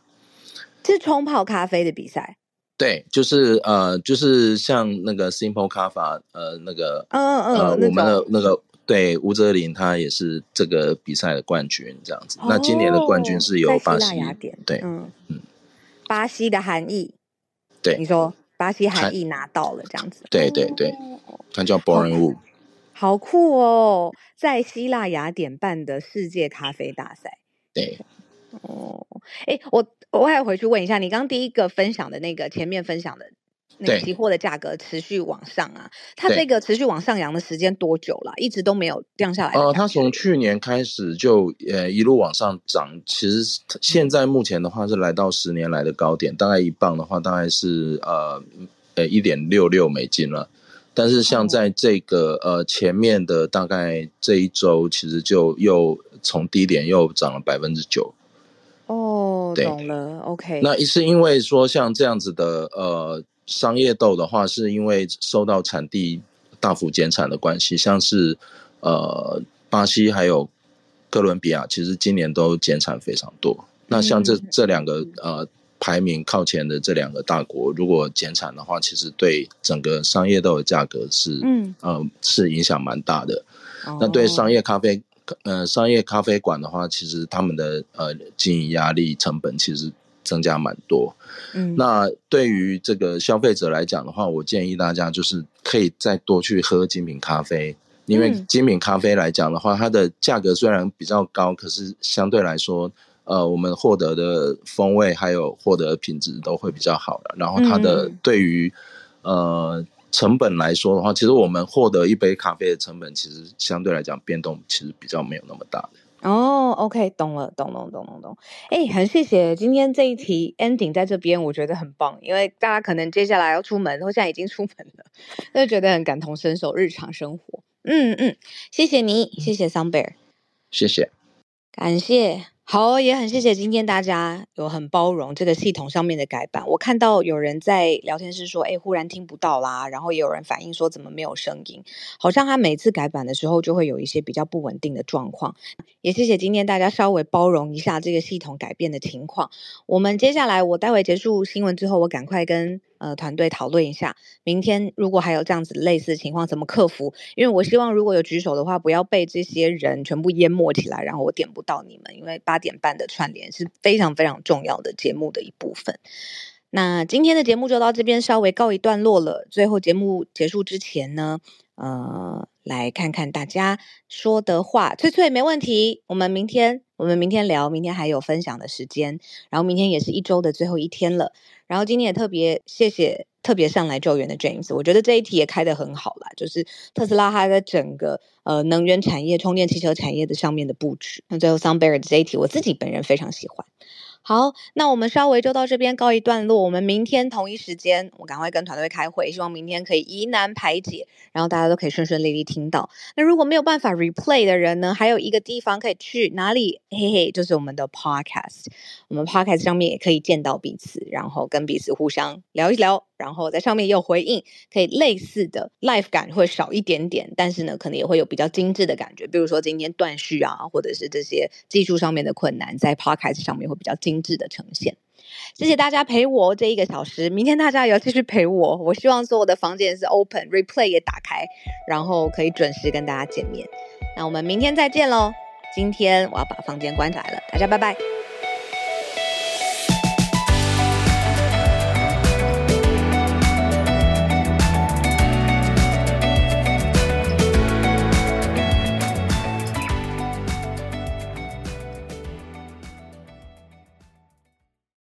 是冲泡咖啡的比赛。对，就是呃，就是像那个 Simple Kaffa，呃，那个，嗯嗯，呃，我们的那个对吴哲林，他也是这个比赛的冠军，这样子。哦、那今年的冠军是由巴西，对，嗯嗯，巴西的含义，对，你说巴西含义拿到了这样子，对对对，他叫 Borin Wu，好酷哦，在希腊雅典办的世界咖啡大赛，对。哦，哎，我我还要回去问一下，你刚刚第一个分享的那个前面分享的那个期货的价格持续往上啊，它这个持续往上扬的时间多久了？一直都没有降下来？呃，它从去年开始就呃一路往上涨，其实现在目前的话是来到十年来的高点，大概一磅的话大概是呃呃一点六六美金了。但是像在这个呃前面的大概这一周，其实就又从低点又涨了百分之九。哦，懂了，OK。那是因为说像这样子的呃商业豆的话，是因为受到产地大幅减产的关系，像是呃巴西还有哥伦比亚，其实今年都减产非常多。那像这这两个呃排名靠前的这两个大国，如果减产的话，其实对整个商业豆的价格是嗯呃是影响蛮大的。那对商业咖啡。呃，商业咖啡馆的话，其实他们的呃经营压力成本其实增加蛮多。嗯，那对于这个消费者来讲的话，我建议大家就是可以再多去喝精品咖啡，因为精品咖啡来讲的话，它的价格虽然比较高，可是相对来说，呃，我们获得的风味还有获得的品质都会比较好的。然后它的对于呃。成本来说的话，其实我们获得一杯咖啡的成本，其实相对来讲变动其实比较没有那么大的。哦，OK，懂了，懂懂懂懂懂。哎，很谢谢今天这一题 ending 在这边，我觉得很棒，因为大家可能接下来要出门，或现在已经出门了，[laughs] 就觉得很感同身受日常生活。嗯嗯，谢谢你，谢谢 Sunbear，谢谢，感谢。好，也很谢谢今天大家有很包容这个系统上面的改版。我看到有人在聊天室说，哎，忽然听不到啦，然后也有人反映说怎么没有声音，好像他每次改版的时候就会有一些比较不稳定的状况。也谢谢今天大家稍微包容一下这个系统改变的情况。我们接下来，我待会结束新闻之后，我赶快跟。呃，团队讨论一下，明天如果还有这样子类似的情况，怎么克服？因为我希望如果有举手的话，不要被这些人全部淹没起来，然后我点不到你们。因为八点半的串联是非常非常重要的节目的一部分。那今天的节目就到这边稍微告一段落了。最后节目结束之前呢，呃，来看看大家说的话。翠翠没问题，我们明天我们明天聊，明天还有分享的时间，然后明天也是一周的最后一天了。然后今天也特别谢谢特别上来救援的 James，我觉得这一题也开得很好啦，就是特斯拉它在整个呃能源产业、充电汽车产业的上面的布局。那最后 SunBair 的这一题，我自己本人非常喜欢。好，那我们稍微就到这边告一段落。我们明天同一时间，我赶快跟团队开会，希望明天可以疑难排解，然后大家都可以顺顺利利听到。那如果没有办法 replay 的人呢，还有一个地方可以去哪里？嘿嘿，就是我们的 podcast。我们 podcast 上面也可以见到彼此，然后跟彼此互相聊一聊。然后在上面也有回应，可以类似的 live 感会少一点点，但是呢，可能也会有比较精致的感觉。比如说今天断续啊，或者是这些技术上面的困难，在 podcast 上面会比较精致的呈现。谢谢大家陪我这一个小时，明天大家也要继续陪我。我希望所有的房间是 open，replay 也打开，然后可以准时跟大家见面。那我们明天再见喽！今天我要把房间关起来了，大家拜拜。